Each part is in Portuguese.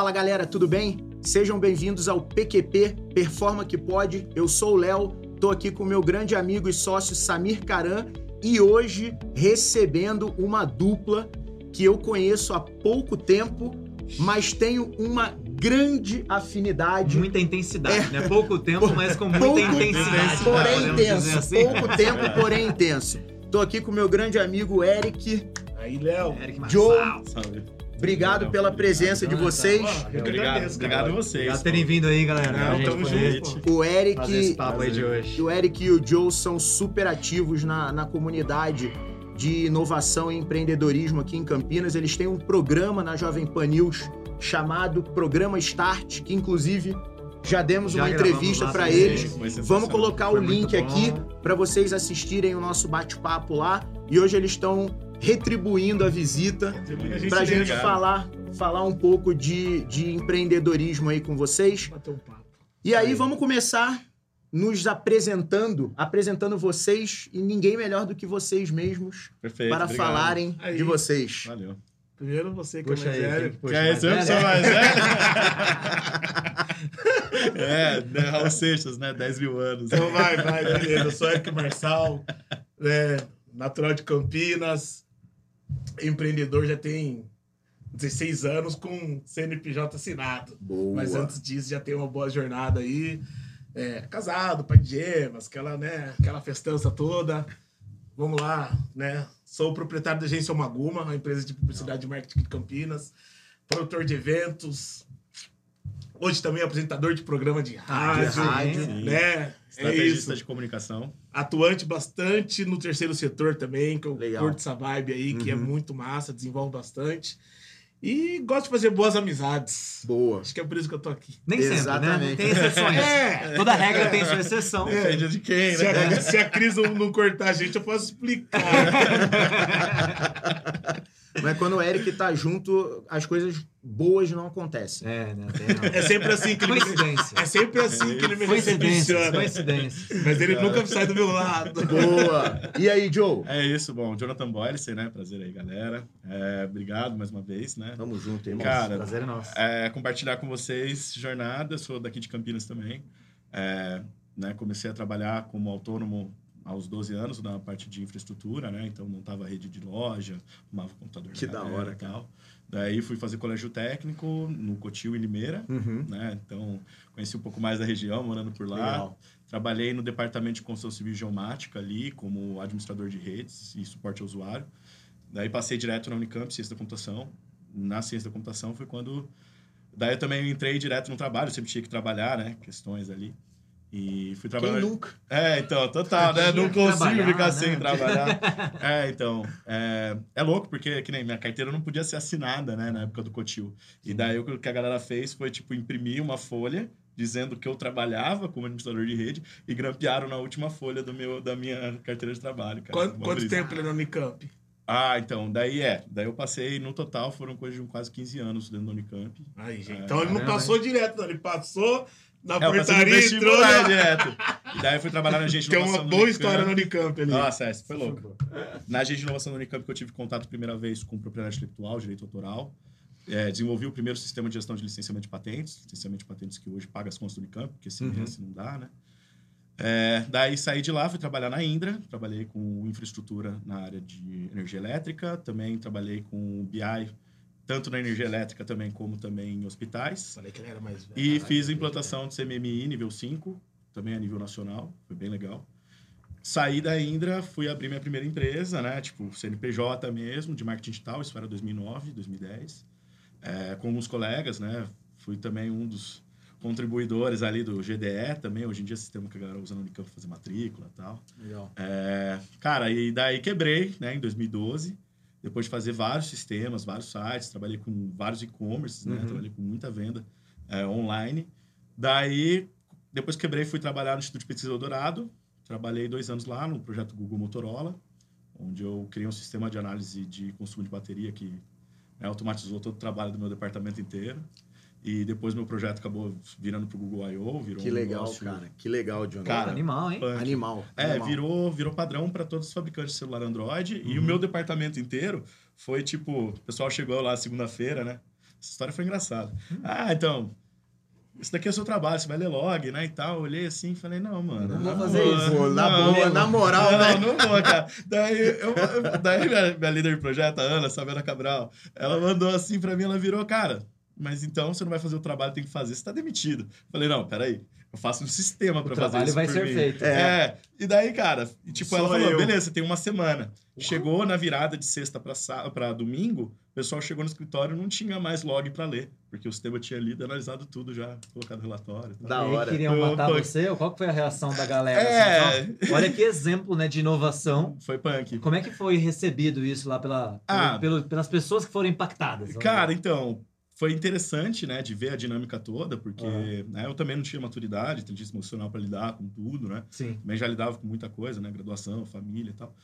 Fala galera, tudo bem? Sejam bem-vindos ao PQP Performa que Pode. Eu sou o Léo, tô aqui com meu grande amigo e sócio Samir Caran e hoje recebendo uma dupla que eu conheço há pouco tempo, mas tenho uma grande afinidade. Muita intensidade, é. né? Pouco tempo, mas com muita pouco, intensidade. Porém intenso. Assim. Pouco tempo, porém intenso. Tô aqui com meu grande amigo Eric. Aí, Léo. Joe. Salve. Obrigado pela presença de vocês. Eu obrigado, obrigado a vocês. Obrigado por terem vindo aí, galera. Não, tamo junto. O Eric, esse papo aí de hoje. o Eric e o Joe são super ativos na, na comunidade de inovação e empreendedorismo aqui em Campinas. Eles têm um programa na Jovem Pan News chamado Programa Start, que inclusive já demos já uma entrevista para eles. Vamos colocar o link aqui para vocês assistirem o nosso bate-papo lá. E hoje eles estão retribuindo a visita para a gente falar, falar um pouco de, de empreendedorismo aí com vocês. E aí vamos começar nos apresentando, apresentando vocês e ninguém melhor do que vocês mesmos Perfeito, para obrigado. falarem aí. de vocês. Valeu. Primeiro você que Puxa é mais aí, velho. puxa, esse eu velho, sou mais velho? é, né, Raul Seixas, né? 10 mil anos. Então vai, vai, beleza. Eu sou Eric Marçal, né, natural de Campinas, empreendedor já tem 16 anos com CNPJ assinado. Boa. Mas antes disso já tem uma boa jornada aí. É, casado, pai de gêmeas, aquela, né, aquela festança toda. Vamos lá, né? Sou proprietário da agência Maguma, uma empresa de publicidade e marketing de Campinas, produtor de eventos. Hoje também apresentador de programa de rádio, rádio, sim. né? É Estrategista isso. de comunicação. Atuante bastante no terceiro setor também, que eu Legal. curto essa vibe aí, que é Uhum. muito massa, desenvolve bastante. E gosto de fazer boas amizades. Boa. Acho que é por isso que eu tô aqui. Nem sempre, Exatamente. né? Tem exceções. É. Toda regra tem sua exceção. Depende de quem, Se né? a, se a Cris não, não cortar a gente, eu posso explicar. Mas quando o Eric tá junto, as coisas boas não acontecem. É, né? É sempre assim que ele me, Coincidência. é sempre assim que ele me Coincidência. Coincidência. Mas ele nunca sai do meu lado. Boa. E aí, Joe? É isso, bom. Jonathan Boyce, né? Prazer aí, galera. É, obrigado mais uma vez, né? Tamo junto, irmão. Cara, Prazer é nosso. é, compartilhar com vocês jornada. Sou daqui de Campinas também. É, né, comecei a trabalhar como autônomo aos 12 anos na parte de infraestrutura, né? Então montava rede de loja, arrumava computador Que da hora, tal. Daí fui fazer colégio técnico no Cotil e Limeira, Uhum. né? Então conheci um pouco mais da região, morando por lá. Legal. Trabalhei no departamento de construção civil e geomática ali, como administrador de redes e suporte ao usuário. Daí passei direto na Unicamp, ciência da computação. Na ciência da computação foi quando. Daí eu também entrei direto no trabalho, sempre tinha que trabalhar, né? Questões ali. E fui Quem trabalhar. nunca? É, então, total, né? Não consigo ficar né? sem trabalhar. É, então. É, é louco, porque que nem minha carteira não podia ser assinada, né? Na época do Cotil. E daí o que a galera fez foi, tipo, imprimir uma folha dizendo que eu trabalhava como administrador de rede e grampearam na última folha do meu, da minha carteira de trabalho, cara. Quanto, quanto tempo ele é na Unicamp? Ah, então, daí é. Daí eu passei, no total, foram coisa de quase 15 anos dentro da Unicamp. Aí, gente. É, então ele não passou direto, não. Ele passou na É, portaria entrou na... direto. E daí eu fui trabalhar na agência de Tem uma boa Unicamp. história no Unicamp ali. Nossa, essa foi louco. Na agência de inovação da Unicamp que eu tive contato a primeira vez com propriedade intelectual, direito autoral. É, desenvolvi o primeiro sistema de gestão de licenciamento de patentes, licenciamento de patentes que hoje paga as contas do Unicamp, porque sem Uhum. esse não dá, né? É, daí saí de lá, fui trabalhar na Indra, trabalhei com infraestrutura na área de energia elétrica, também trabalhei com BI, tanto na energia elétrica também como também em hospitais. Falei que ele era mais velho. E fiz a ele- implantação de CMMI nível 5, também a nível nacional, foi bem legal. Saí da Indra, fui abrir minha primeira empresa, né? Tipo, CNPJ mesmo, de marketing digital, isso era 2009, 2010. É, com alguns colegas, né? Fui também um dos contribuidores ali do GDE também, hoje em dia sistema que a galera usa no Unicamp fazer matrícula e tal. Legal. É, cara, e daí quebrei, né, em 2012. Depois de fazer vários sistemas, vários sites, trabalhei com vários e-commerces, né? Uhum. Trabalhei com muita venda é, online. Daí, depois que quebrei, fui trabalhar no Instituto de Pesquisa Eldorado. Trabalhei dois anos lá no projeto Google Motorola, onde eu criei um sistema de análise de consumo de bateria que né, automatizou todo o trabalho do meu departamento inteiro. E depois meu projeto acabou virando para o Google I.O., virou Que um legal, negócio- cara. Que legal, John. Cara, Animal, hein? punk. Animal. É, animal. virou, virou padrão para todos os fabricantes de celular Android. E Uhum. o meu departamento inteiro foi tipo: o pessoal chegou lá segunda-feira, né? Essa história foi engraçada. Ah, então, isso daqui é o seu trabalho, você vai ler log, né, e tal. Eu olhei assim e falei, não, mano. Não vou fazer boa, isso. Pô, na não, boa, na moral, não, né? não vou, cara. Daí, eu, daí minha, minha líder de projeto, a Ana, Sabrina Cabral, ela mandou assim pra mim, ela virou, cara, mas então você não vai fazer o trabalho que tem que fazer, você tá demitido. Falei, não, peraí. Eu faço um sistema pra fazer trabalho isso vai por ser mim. feito. É. E daí, cara, e, tipo, Sou ela falou, eu. beleza, você tem uma semana. Chegou na virada de sexta pra domingo, o pessoal chegou no escritório e não tinha mais log pra ler. Porque o sistema tinha lido, analisado tudo já, colocado relatório. e tal. Da e hora. queriam Pô, matar você? Qual que foi a reação da galera? É. assim, olha que exemplo né, de inovação. Foi punk. Como é que foi recebido isso lá pela, Ah. pelo- pelo- pelas pessoas que foram impactadas? Cara, então, foi interessante, né, de ver a dinâmica toda, porque Aham. né, eu também não tinha maturidade, inteligência emocional para lidar com tudo, né? Sim. Também já lidava com muita coisa, né, graduação, família e tal.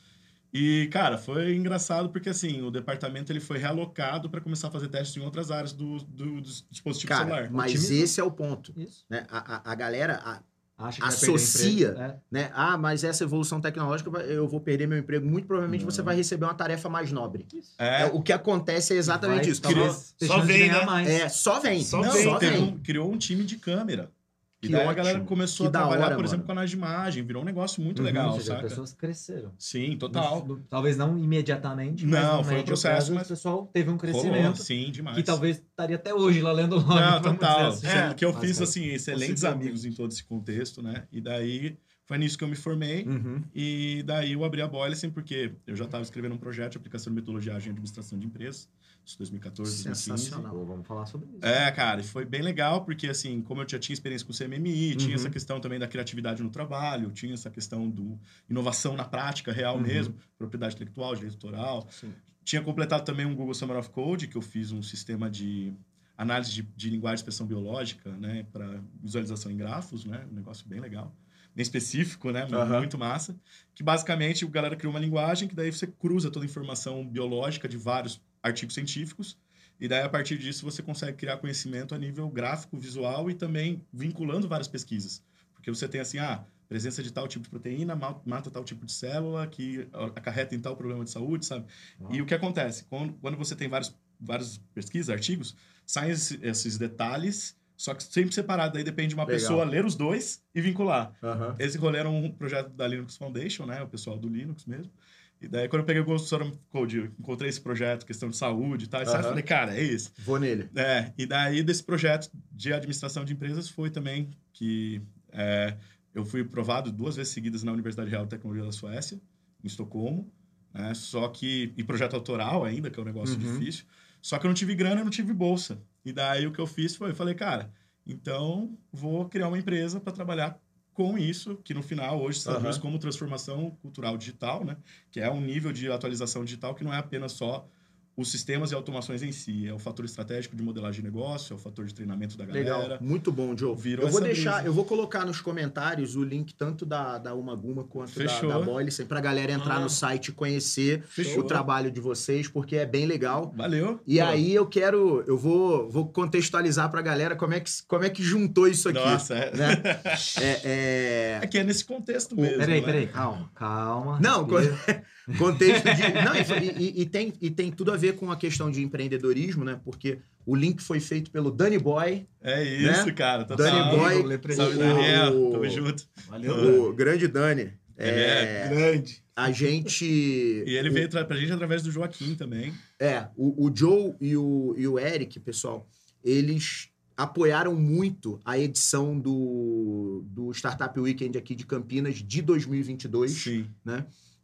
E, cara, foi engraçado porque, assim, o departamento ele foi realocado para começar a fazer testes em outras áreas do, do, do dispositivo Cara, celular. mas esse é o ponto. Isso. Né? A, a, a galera, a- Acha que vai perder Associa. emprego. É. né? Ah, mas essa evolução tecnológica, eu vou perder meu emprego. Muito provavelmente Não. você vai receber uma tarefa mais nobre. É, É, o que acontece é exatamente Vai, isso. ter Só vem, né? mais. É, só vem. Só não, vem, só vem. um- criou um time de câmera. E Que daí a ótimo. galera começou Que a da trabalhar, hora, por exemplo, mano. com canais de imagem. Virou um negócio muito Uhum. legal, seja, as pessoas cresceram. Sim, total. No- no- talvez não imediatamente, Não, mas no foi um processo, prazo, mas o pessoal teve um Rolou, crescimento sim, demais. que talvez estaria até hoje lá lendo log. Não, vamos total. assim. Sendo que eu Mas, fiz, cara, assim, excelentes amigos em todo esse contexto, né? E daí, foi nisso que eu me formei. Uhum. E daí eu abri a Boylicen porque eu já estava escrevendo um projeto de aplicação de metodologia em administração de empresas. Isso 2014, 2015. Sensacional. Pô, vamos falar sobre isso. É, cara, e foi bem legal, porque assim, como eu já tinha experiência com CMMI, tinha Uhum. essa questão também da criatividade no trabalho, tinha essa questão do inovação na prática real Uhum. mesmo, propriedade intelectual, direito autoral. Sim. Tinha completado também um Google Summer of Code, que eu fiz um sistema de análise de, de linguagem de expressão biológica, né, para visualização em grafos, né, um negócio bem legal. Bem específico, né? Aham. Muito massa. Que basicamente o galera criou uma linguagem que daí você cruza toda a informação biológica de vários artigos científicos e daí, a partir disso, você consegue criar conhecimento a nível gráfico, visual e também vinculando várias pesquisas. Porque você tem assim, ah, presença de tal tipo de proteína ma- mata tal tipo de célula que acarreta em tal problema de saúde, sabe? E o que acontece? Quando, quando você tem vários, várias pesquisas, artigos, saem esse- esses detalhes, só que sempre separado. Daí depende de uma Legal. pessoa ler os dois e vincular. Aham. Esse rolê era um projeto da Linux Foundation, né? O pessoal do Linux mesmo. E daí, quando eu peguei o Ghost Code, encontrei esse projeto, questão de saúde e tal. E falei, cara, é isso. Vou nele. É, e daí desse projeto de administração de empresas foi também que é, eu fui provado duas vezes seguidas na Universidade Real de Tecnologia da Suécia, em Estocolmo, né? Só que e projeto autoral ainda, que é um negócio Uhum. difícil. Só que eu não tive grana, eu não tive bolsa. E daí o que eu fiz foi, eu falei, cara, então vou criar uma empresa para trabalhar com isso, que no final hoje se traduz Aham. como transformação cultural digital, né? Que é um nível de atualização digital que não é apenas só os sistemas e automações em si, é o fator estratégico de modelagem de negócio, é o fator de treinamento da galera. Legal. Muito bom, Joe. Virou eu vou deixar, brisa. eu vou colocar nos comentários o link tanto da, da Uma Guma quanto da, Fechou. da Boylicen pra galera entrar Ah. no site e conhecer Fechou. o trabalho de vocês, porque é bem legal. Valeu. E Pô, aí eu quero, eu vou, vou contextualizar pra galera como é que, como é que juntou isso aqui. Nossa, é. né? É, é- É que é nesse contexto mesmo. Peraí, né? peraí, calma, calma. Não, respira. contexto de. Não, e, e- e tem, e tem tudo a ver com a questão de empreendedorismo, né? Porque o link foi feito pelo Danny Boy, É isso, Né? cara. Total. Danny Boy, é. Salve, o- Daniel. o- Tamo junto. Valeu. o grande Dani. Ele É, Grande. a gente. E ele veio tra- pra gente através do Joaquim também. É, o, o Joe e o, e o Eric, pessoal, eles apoiaram muito a edição do, do Startup Weekend aqui de Campinas de 2022. Sim.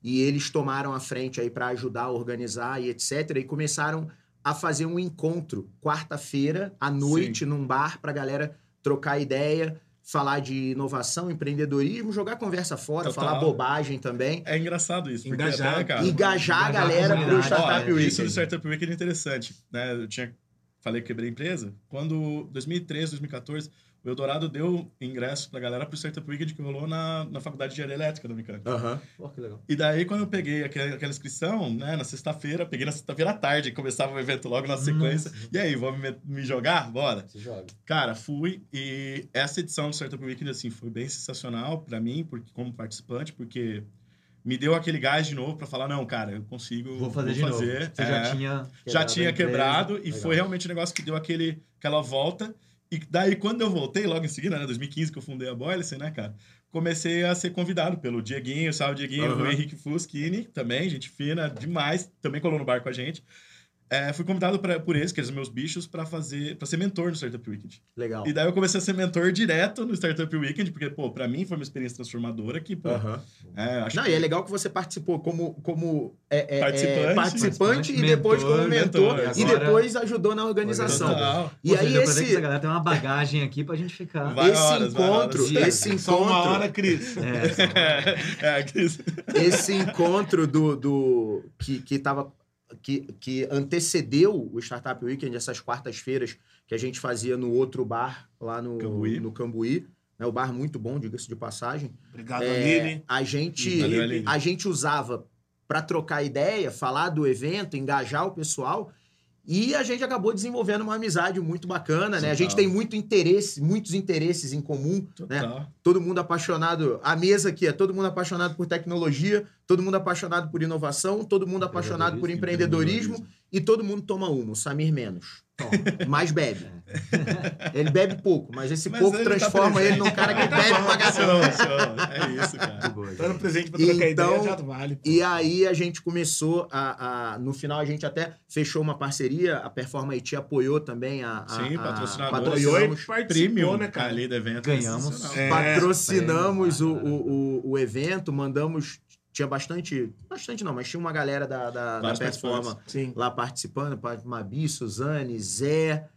E eles tomaram a frente aí para ajudar a organizar e etc. E começaram a fazer um encontro quarta-feira à noite num bar para galera trocar ideia, falar de inovação, empreendedorismo, jogar conversa fora, Total. falar bobagem também. É engraçado isso. Porque Engajar. até, cara, Engajar a engajar a galera pro comunidade. Startup Ó, Weekend. Isso do Startup Weekend é interessante. Né? Eu tinha falei que quebrei a empresa. Quando 2013, 2014, o Eldorado deu ingresso pra galera pro Startup Weekend que rolou na, na Faculdade de Engenharia Elétrica da Unicamp. Aham. Pô, que legal. E daí, quando eu peguei aquela, aquela inscrição, né, na sexta-feira, peguei na sexta-feira à tarde, começava o evento logo na sequência. E aí, vamos me, me jogar? Bora. Se joga. Cara, fui e essa edição do Startup Weekend, assim, foi bem sensacional pra mim, porque, como participante, porque me deu aquele gás de novo pra falar, não, cara, eu consigo. Vou fazer de novo. Você É, já tinha. já quebrado tinha quebrado e Legal. foi realmente um negócio que deu aquele, aquela volta. E daí, quando eu voltei, logo em seguida, né, 2015, que eu fundei a Boylice, né, cara, comecei a ser convidado pelo Dieguinho, salve Dieguinho, Aham. o Henrique Fuschini, também, gente fina, demais, também colou no bar com a gente. É, fui convidado pra, por eles, que eles são meus bichos, pra fazer, para ser mentor no Startup Weekend. Legal. E daí eu comecei a ser mentor direto no Startup Weekend, porque, pô, pra mim foi uma experiência transformadora que, pô, Aham. é, acho Não, que e é legal que você participou como, como é, é, é, Participante. participante e Mentor, depois como mentor, mentor, e agora- depois ajudou na organização. Total. E Ou aí esse, essa galera tem uma bagagem aqui pra gente ficar. Vai esse horas, encontro, horas. esse Só uma encontro, hora, Cris. É, é, Cris. esse encontro do, do que, que tava que, que antecedeu o Startup Weekend, essas quartas-feiras que a gente fazia no outro bar lá no Cambuí. no Cambuí, né? O bar muito bom, diga-se de passagem. Obrigado, É, Aline. a gente Valeu, Aline. a gente usava para trocar ideia, falar do evento, engajar o pessoal. E a gente acabou desenvolvendo uma amizade muito bacana, né? A gente tem muito interesse, muitos interesses em comum, né? Total. Todo mundo apaixonado, a mesa aqui é todo mundo apaixonado por tecnologia, todo mundo apaixonado por inovação, todo mundo apaixonado por empreendedorismo e todo mundo toma uma, o Samir menos. Mas bebe. Ele bebe pouco, mas esse Mas pouco ele tá transforma ele presente. num cara que Tá bebe pra caramba. É isso, cara. boa. Dando presente pra trocar Então, ideia, já vale. pô. E aí a gente começou a, a- No final a gente até fechou uma parceria, a Performa IT apoiou também a. a Sim, e Patrocinamos, Premium, né, cara? ali do evento. Ganhamos. É, patrocinamos cara. o, o, o evento, mandamos. Tinha bastante. Bastante não, mas tinha uma galera da, da, da Vários Performa Sim. lá participando, pa- Mabi, Suzane, Zé,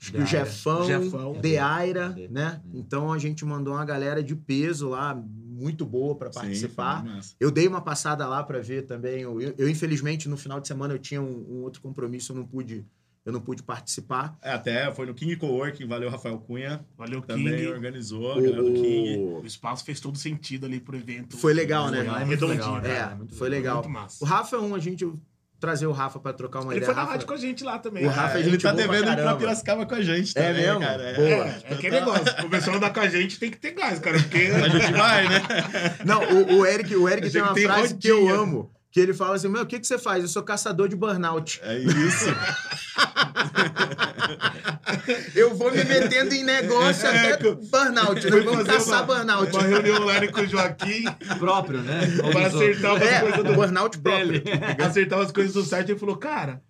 o. Jefão, Jefão. Deaira, né? Então a gente mandou uma galera de peso lá, muito boa para Sim, participar. massa. Eu dei uma passada lá para ver também. Eu, eu, infelizmente, no final de semana eu tinha um, um outro compromisso, eu não pude, eu não pude participar. É, até foi no King Coworking, valeu Rafael Cunha, Valeu, também King. organizou, a galera do King. O, O espaço fez todo sentido ali pro evento. Foi legal, né? Foi lá, é muito Redondinho. legal, É, cara, muito foi legal. legal. Muito massa. o Rafa é um, a gente trazer o Rafa para trocar uma Ele ideia. foi na Rafa- rádio com a gente lá também. O? Rafa é ele gente tá devendo ir pra. Piracicaba com a gente É também, mesmo? cara. É. Boa. É, é aquele negócio. Começou a andar com a gente, tem que ter gás, cara. Porque A gente vai, né? Não, o, o Eric, o Eric A tem gente uma tem frase que eu rodinha. amo. Que ele fala assim: Meu, o que, que você faz? Eu sou caçador de burnout. É isso. Eu vou me metendo em negócio É, até burnout. Né? Foi Vamos fazer caçar uma- burnout. uma reunião online com o Joaquim Próprio, né? Para acertar umas É, coisas do do burnout próprio. acertar umas coisas do site. Ele falou, cara,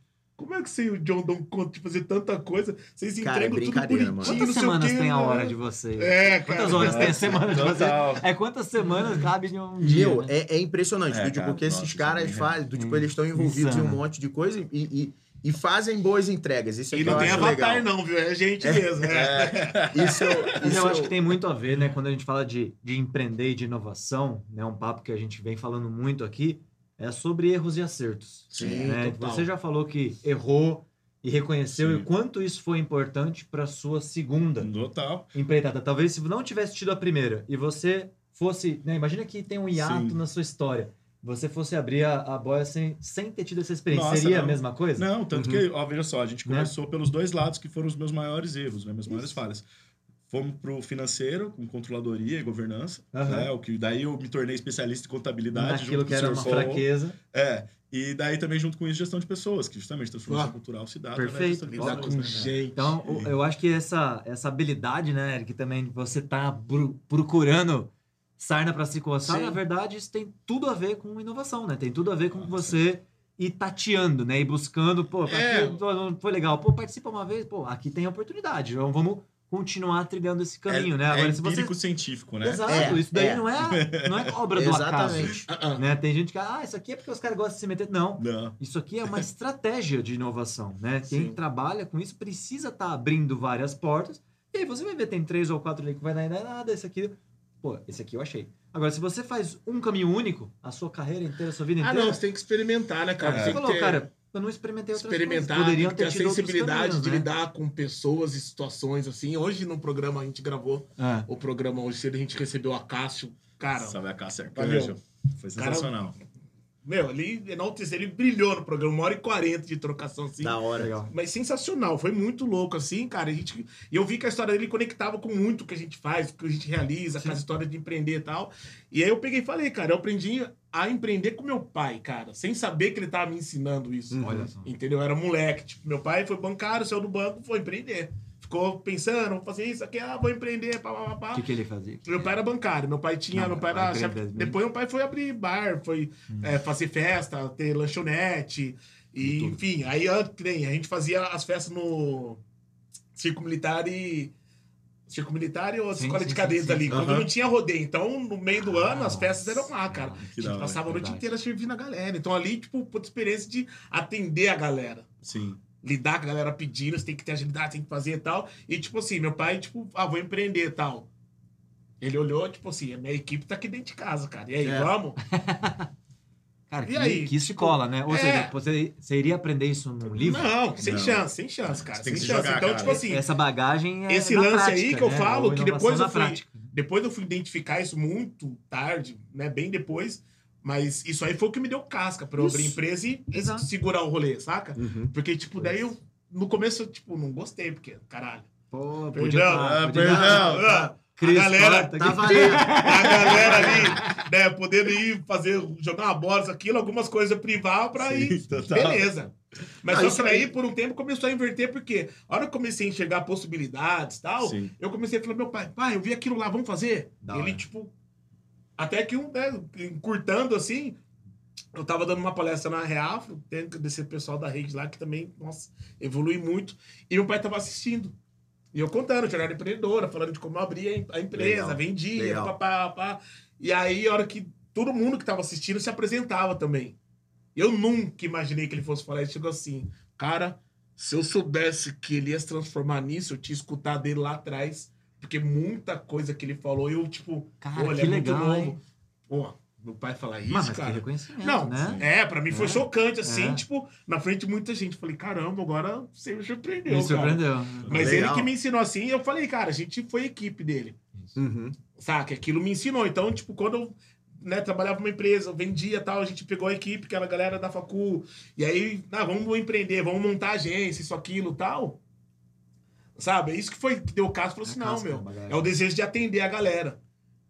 como é que você e o John dão conta de fazer tanta coisa? Vocês Cara, é entregam tudo brincadeira, bonitinho, mano. Quantas não sei o semanas quê, tem a né? hora de vocês? É, cara. Quantas horas tem a semana de vocês? Total. É quantas semanas cabe em um dia? Meu, né? é, é impressionante, É, do tipo, cara, porque esses nossa, caras isso é fazem, do tipo, eles estão envolvidos em um monte de coisa e, e, e fazem boas entregas. Isso é E não tem avatar, legal. não, viu? É gente mesmo. É. Isso, eu- isso eu acho que tem muito a ver, né? Quando a gente fala de, de empreender e de inovação, né? Um papo que a gente vem falando muito aqui, é sobre erros e acertos. Sim, né? total. Você já falou que errou e reconheceu Sim. e o quanto isso foi importante para sua segunda Total. empreitada. Talvez se não tivesse tido a primeira e você fosse, né? Imagina que tem um hiato Sim. na sua história. Você fosse abrir a, a boia sem, sem ter tido essa experiência. Nossa, Seria a não. mesma coisa? Não, tanto Uhum. que, ó, veja só, a gente Né? começou pelos dois lados que foram os meus maiores erros, né? Minhas maiores falhas. Fomos pro financeiro, com controladoria e governança, Aham. né? O que daí eu me tornei especialista em contabilidade. Naquilo junto que o era uma fraqueza. É. E daí também, junto com isso, gestão de pessoas, que justamente transformação Ah, cultural se dá perfeito. de Lidar com né? gente. Então, o- eu acho que essa, essa habilidade, né, Eric, também você tá procurando sarna para se coçar, Sim. na verdade, isso tem tudo a ver com inovação, né? Tem tudo a ver com você ir tateando, né? E buscando, pô, pra É. foi legal. Pô, participa uma vez, pô, aqui tem oportunidade. Então vamos continuar trilhando esse caminho, é, né? Agora, é se você. empírico científico, né? Exato, É, isso daí é. não é, não é obra do acaso. Exatamente. Ah, ah. Né? Tem gente que, ah, isso aqui é porque os caras gostam de se meter. Não. Não. Isso aqui é uma estratégia de inovação, né? Quem Sim. trabalha com isso precisa estar abrindo várias portas. E aí você vai ver, tem três ou quatro ali que vai dar nada, esse aqui... Pô, esse aqui eu achei. Agora, se você faz um caminho único, a sua carreira inteira, a sua vida Ah, inteira... não, você tem que experimentar, né, cara? É. Você falou, ter, cara, eu não experimentei outras experimentar, coisas. Poderiam que ter a tido outros sensibilidade caminhos, de né? lidar com pessoas e situações assim. Hoje no programa a gente gravou É. o programa hoje cedo, a gente recebeu a Cássio. Cara, Salve a Valeu. Arcanjo. Foi sensacional. Meu, ele enalteceu, ele brilhou no programa, uma hora e quarenta de trocação, assim. Da hora. Legal. Mas sensacional, foi muito louco, assim, cara. A gente, e eu vi que a história dele conectava com muito o que a gente faz, o que a gente realiza, com as histórias de empreender e tal. E aí eu peguei e falei, cara, eu aprendi a empreender com meu pai, cara, sem saber que ele tava me ensinando isso. Olha só. Entendeu? Eu era moleque. Tipo, meu pai foi bancário, saiu do banco, foi empreender. Ficou pensando, vou fazer isso aqui, ah, vou empreender, pá, pá, pá. O que, que ele fazia? Meu pai era bancário, meu pai tinha, Não, meu pai era chefe-. Depois meu pai foi abrir bar, foi é, fazer festa, ter lanchonete, e enfim, aí que nem, a gente fazia as festas no Circo Militar e. Circo Militar e outra Sim, escola sim, de sim, ali. sim. Quando não tinha rodeio. Então, no meio do Ah, ano, as festas eram lá, cara. A gente passava a noite inteira servindo a galera. Então ali, tipo, puta experiência de atender a galera Sim. Lidar com a galera pedindo, você tem que ter agilidade, tem que fazer e tal. E, tipo assim, meu pai, tipo, ah, vou empreender e tal. Ele olhou, tipo assim, a minha equipe tá aqui dentro de casa, cara. E aí, É. vamos? Cara, E que, aí, que escola, né? Ou é. seja, você, você iria aprender isso num livro? Não, sem Não. chance, sem chance, cara. Você tem sem que chance. jogar, então, cara. tipo assim, Essa bagagem é Esse na lance prática, aí que eu né? falo, que depois eu fui- prática. depois eu fui identificar isso muito tarde, né? Bem depois. Mas isso aí foi o que me deu casca pra eu abrir empresa e Exato. segurar o rolê, saca? Uhum. Porque, tipo, daí eu, no começo, eu, tipo, não gostei, porque, caralho. Pô, Perdão, podia tá- ah, podia perdão. tá- Ah, Cris, a galera Tá valendo. a galera ali, né, podendo ir fazer, jogar uma bola, aquilo, algumas coisas privar pra Sim, ir. total. Beleza. Mas Ah, só isso que daí, aí- por um tempo, começou a inverter, porque a hora que eu comecei a enxergar possibilidades e tal, Sim. eu comecei a falar, meu pai, pai, eu vi aquilo lá, vamos fazer? Da Ele, hora. tipo, até que um, né, encurtando assim, eu tava dando uma palestra na Reafro, tem desse pessoal da rede lá que também, nossa, evolui muito. E meu pai tava assistindo. E eu contando, jornada empreendedora, falando de como eu abria a empresa, Legal. vendia, Legal. papá, papá. E aí, a hora que todo mundo que tava assistindo se apresentava também. Eu nunca imaginei que ele fosse falar. Ele chegou assim, cara, se eu soubesse que ele ia se transformar nisso, eu tinha escutado dele lá atrás. Porque muita coisa que ele falou, eu, tipo, Cara, ele que é muito legal, novo. hein? Pô, meu pai falar isso, Mas, mas que cara. reconhecimento, Não, né? é, pra mim foi É. chocante, assim, É. tipo, na frente de muita gente. Falei, caramba, agora você me surpreendeu, Me cara. surpreendeu. Mas Legal. ele que me ensinou assim, eu falei, cara, a gente foi equipe dele. Uhum. Saca? Aquilo me ensinou. Então, tipo, quando eu né, trabalhava numa empresa, vendia tal, a gente pegou a equipe, aquela galera da facu, e aí, ah, vamos empreender, vamos montar agência, isso, aquilo tal. Sabe? É isso que foi que deu o caso. Falou assim, É não, casca, meu, é o desejo de atender a galera.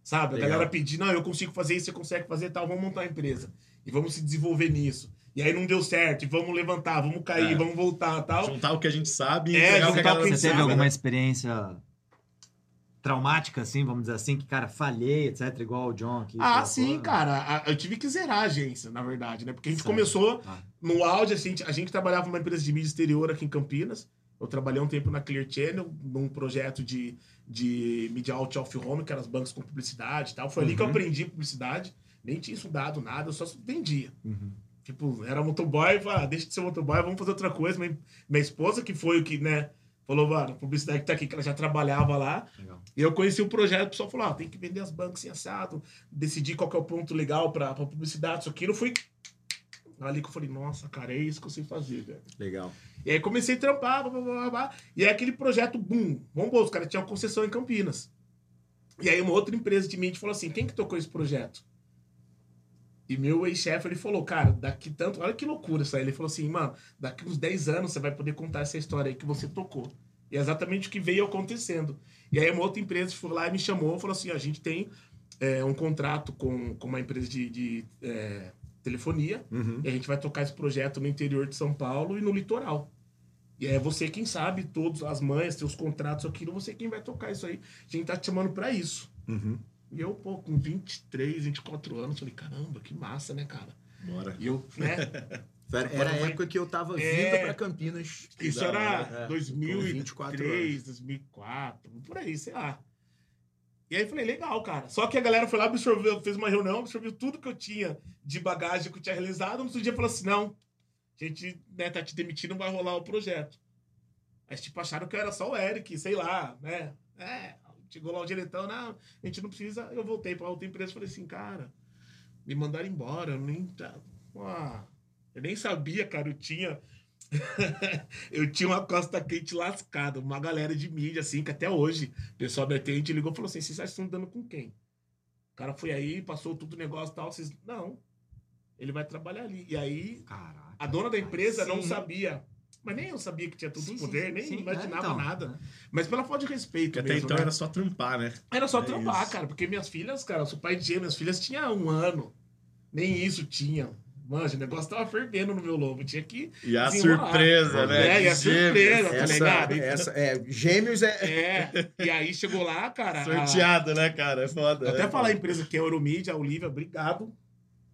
Sabe? A Legal. galera pedir, não, eu consigo fazer isso, você consegue fazer tal, vamos montar uma empresa. E vamos se desenvolver nisso. E aí não deu certo, e vamos levantar, vamos cair, É. vamos voltar tal. Juntar o que a gente sabe e É, entregar o que a juntar galera Você teve sabe, alguma né? experiência traumática, assim, vamos dizer assim, que, cara, falhei, etc., igual o John aqui. Ah, sim, né? cara. A- Eu tive que zerar a agência, na verdade, né? Porque a gente Sério? começou Ah. no áudio, a gente, a gente trabalhava numa empresa de mídia exterior aqui em Campinas. Eu trabalhei um tempo na Clear Channel, num projeto de, de mídia out of home, que eram os bancos com publicidade e tal. Foi ali que eu Uhum. aprendi publicidade. Nem tinha estudado nada, eu só vendia. Uhum. Tipo, era motoboy, falei, ah, deixa de ser motoboy, vamos fazer outra coisa. Minha, minha esposa, que foi o que, né, falou, mano, publicidade que tá aqui, que ela já trabalhava lá. Legal. E eu conheci o projeto, o pessoal falou, ah, tem que vender as bancas sem assado, decidir qual que é o ponto legal pra, pra publicidade, isso aqui. Eu fui... Ali que eu falei, nossa, cara, é isso que eu sei fazer, velho. Legal. E aí comecei a trampar, blá, blá, blá, blá, e aí aquele projeto, boom, vamos os caras tinham uma concessão em Campinas. E aí uma outra empresa de mídia falou assim, quem que tocou esse projeto? E meu ex-chefe, ele falou, cara, daqui tanto... Olha que loucura isso aí. Ele falou assim, mano, daqui uns 10 anos você vai poder contar essa história aí que você tocou. E é exatamente o que veio acontecendo. E aí uma outra empresa foi lá e me chamou, falou assim, a gente tem é, um contrato com, com uma empresa de, de é, telefonia, Uhum. e a gente vai tocar esse projeto no interior de São Paulo e no litoral. E é você quem sabe, todas as mães, seus contratos, aquilo, você quem vai tocar isso aí. A gente tá te chamando pra isso. Uhum. E eu, pô, com 23, 24 anos, falei, caramba, que massa, né, cara? Bora. E eu, né? Era, a época que eu tava É. vindo pra Campinas. Isso era hora. É, com 2003, 24 2004, por aí, sei lá. E aí eu falei, legal, cara. Só que a galera foi lá, absorveu, fez uma reunião, absorveu tudo que eu tinha de bagagem que eu tinha realizado. No outro dia falou assim: não, a gente né, tá te demitindo, não vai rolar o projeto. Aí, tipo, acharam que eu era só o Eric, sei lá, né? É, chegou lá o diretor, não, a gente não precisa. Eu voltei pra outra empresa e falei assim, cara, me mandaram embora, eu nem. Ah, eu nem sabia, cara, eu tinha. eu tinha uma costa quente lascada, uma galera de mídia, assim, que até hoje, o pessoal da TNT ligou e falou assim: vocês estão dando com quem? O cara foi aí, passou tudo o negócio e tal, vocês. Não. ele vai trabalhar ali. E aí, Caraca. a dona da empresa não sabia. Mas nem eu sabia que tinha tanto Sim, sim, poder, sim, nem sim. imaginava É, então, nada. né? Mas pela falta de respeito até mesmo, então né? era só trampar, né? Era só É trampar, isso. cara, porque minhas filhas, cara, eu sou pai de gêmeas, minhas filhas tinham um ano. Nem isso tinham. Mano, o negócio tava fervendo no meu lobo. Tinha que. E a surpresa, né? É, e a surpresa, tá Essa, ligado? essa, é, gêmeos é. É, e aí chegou lá, cara. a- Sorteado, né, cara? É foda. Eu até né? falar a empresa que é a Euromídia, a Olivia, obrigado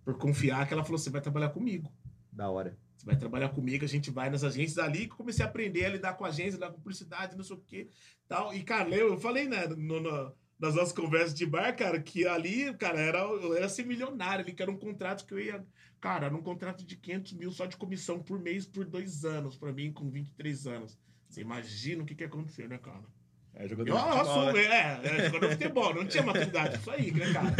por confiar, que ela falou: você vai trabalhar comigo. Da hora. Você vai trabalhar comigo, a gente vai nas agências ali que comecei a aprender a lidar com agência, lidar com publicidade, não sei o quê. Tal. E, cara, eu falei, né, no- no- nas nossas conversas de bar, cara, que ali, cara, era, eu era ser milionário ali, que era um contrato que eu ia. Cara, era um contrato de 500 mil só de comissão por mês por dois anos, pra mim, com 23 anos. Você imagina o que que ia acontecer, né, cara? É, jogador Eu, de eu futebol, assumo, né? é, é, jogador de futebol, não tinha maturidade, isso aí, né, cara?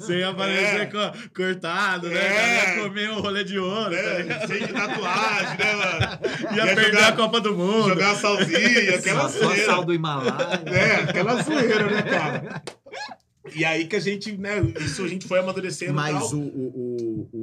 Você ia aparecer É. co- cortado, né? É. Ia comer o rolê de ouro, tá É, cheio de tatuagem, né, mano? Ia, Ia perder jogar- a Copa do Mundo. Jogar salzinha, aquela Só, só zoeira. sal do Himalaia. É, aquela zoeira, né, cara? E aí que a gente, né, isso a gente foi amadurecendo Mas tal. o, o, o,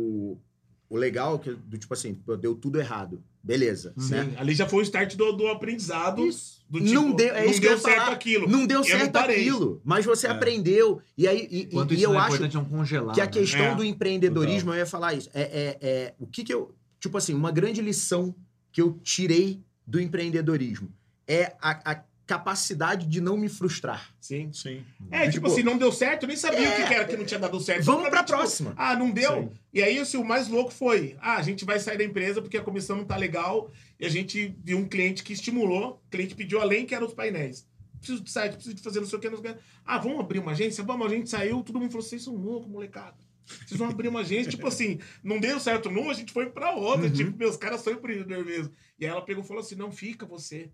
o, legal é que, do tipo assim, pô, deu tudo errado. Beleza, Sim, né? ali já foi o start do, do aprendizado. Isso. Do tipo, não deu, é não deu certo falar. aquilo. Não deu Eu certo não aquilo, mas você É. aprendeu. E aí, e, e isso eu não é acho congelar. que a né? questão É, do empreendedorismo, eu ia falar isso. É, é, é, o que que eu. Tipo assim, uma grande lição que eu tirei do empreendedorismo é a, a capacidade de não me frustrar. Sim. Sim. É, tipo, Tipo, assim, não deu certo, eu nem sabia é, o que era que não tinha dado certo. Vamos pra tipo, próxima. Ah, não deu? Sim. E aí, assim, o mais louco foi: ah, a gente vai sair da empresa porque a comissão não tá legal. E a gente viu um cliente que estimulou, o cliente pediu além que eram os painéis. Preciso de site, preciso de fazer não sei o que, não sei o que. Ah, vamos abrir uma agência? Vamos, a gente saiu, todo mundo falou: vocês são loucos, molecada. Vocês vão abrir uma agência, tipo assim, não deu certo numa, a gente foi pra outra. Uhum. Tipo, meus caras são empreendedor mesmo. E aí ela pegou e falou assim: não, fica você.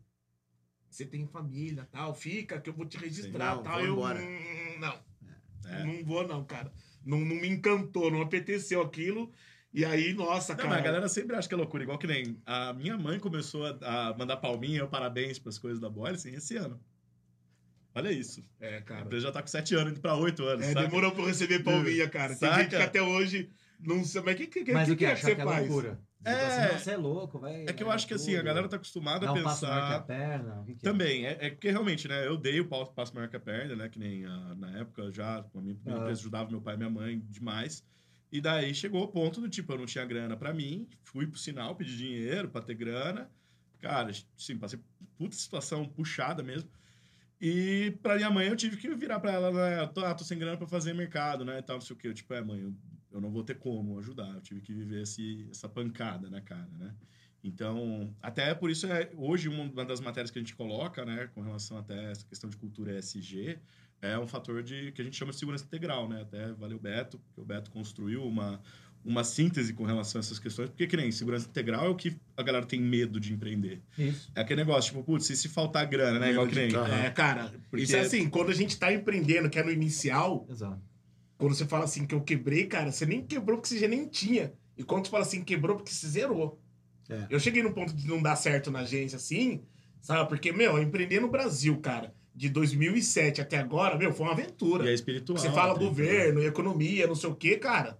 Você tem família, tal, fica, que eu vou te registrar, Não, tal. Eu, embora. "Hum, não. É. Não vou, não, cara. Não, não me encantou, não apeteceu aquilo. E aí, nossa, Não, cara. mas a galera sempre acha que é loucura. Igual que nem a minha mãe começou a, a mandar palminha ou parabéns pras coisas da Boyle, assim, esse ano. Olha isso. É, A cara. empresa já tá com 7 anos, indo pra 8 anos, É, sabe? demorou pra eu receber palminha, cara. Tem Saca? gente que até hoje não sabe. Mas o que, que, que, Mas que, o que? é que Achar você que é faz? loucura. É. Tipo assim, não, você é louco, vai. É que eu acho que tudo. assim, a galera tá acostumada a um passo maior que a pensar. perna. Que que é? Também, é, é porque realmente, né? Eu dei o passo, maior que a perna, né? Que nem ah, na época já, com a minha primeira Ah. empresa, ajudava meu pai e minha mãe demais. E daí chegou o ponto do tipo, eu não tinha grana pra mim, fui pro sinal, pedi dinheiro pra ter grana. Cara, sim, passei puta situação puxada mesmo. E pra minha mãe eu tive que virar pra ela, né? Ah, tô sem grana pra fazer mercado, né? E tal, não sei o quê. Eu, tipo, é, mãe, eu, eu não vou ter como ajudar. Eu tive que viver esse, essa pancada na cara, né? Então, até por isso, é, hoje, uma das matérias que a gente coloca, né, com relação até essa questão de cultura ESG, é um fator de que a gente chama de segurança integral, né? Até valeu o Beto, que o Beto construiu uma, uma síntese com relação a essas questões, porque que nem segurança integral é o que a galera tem medo de empreender. Isso. É aquele negócio, tipo, putz, e se faltar grana, né? Igual que nem. É, cara. Porque- Isso é assim, quando a gente tá empreendendo, que é no inicial, Exato. Quando você fala assim que eu quebrei, cara, você nem quebrou porque você já nem tinha. E quando você fala assim, quebrou porque você zerou. É. Eu cheguei no ponto de não dar certo na agência assim, sabe? Porque, meu, empreender no Brasil, cara, de 2007 até agora, meu, foi uma aventura. E é espiritual. Você fala tem- governo, economia, não sei o quê, cara.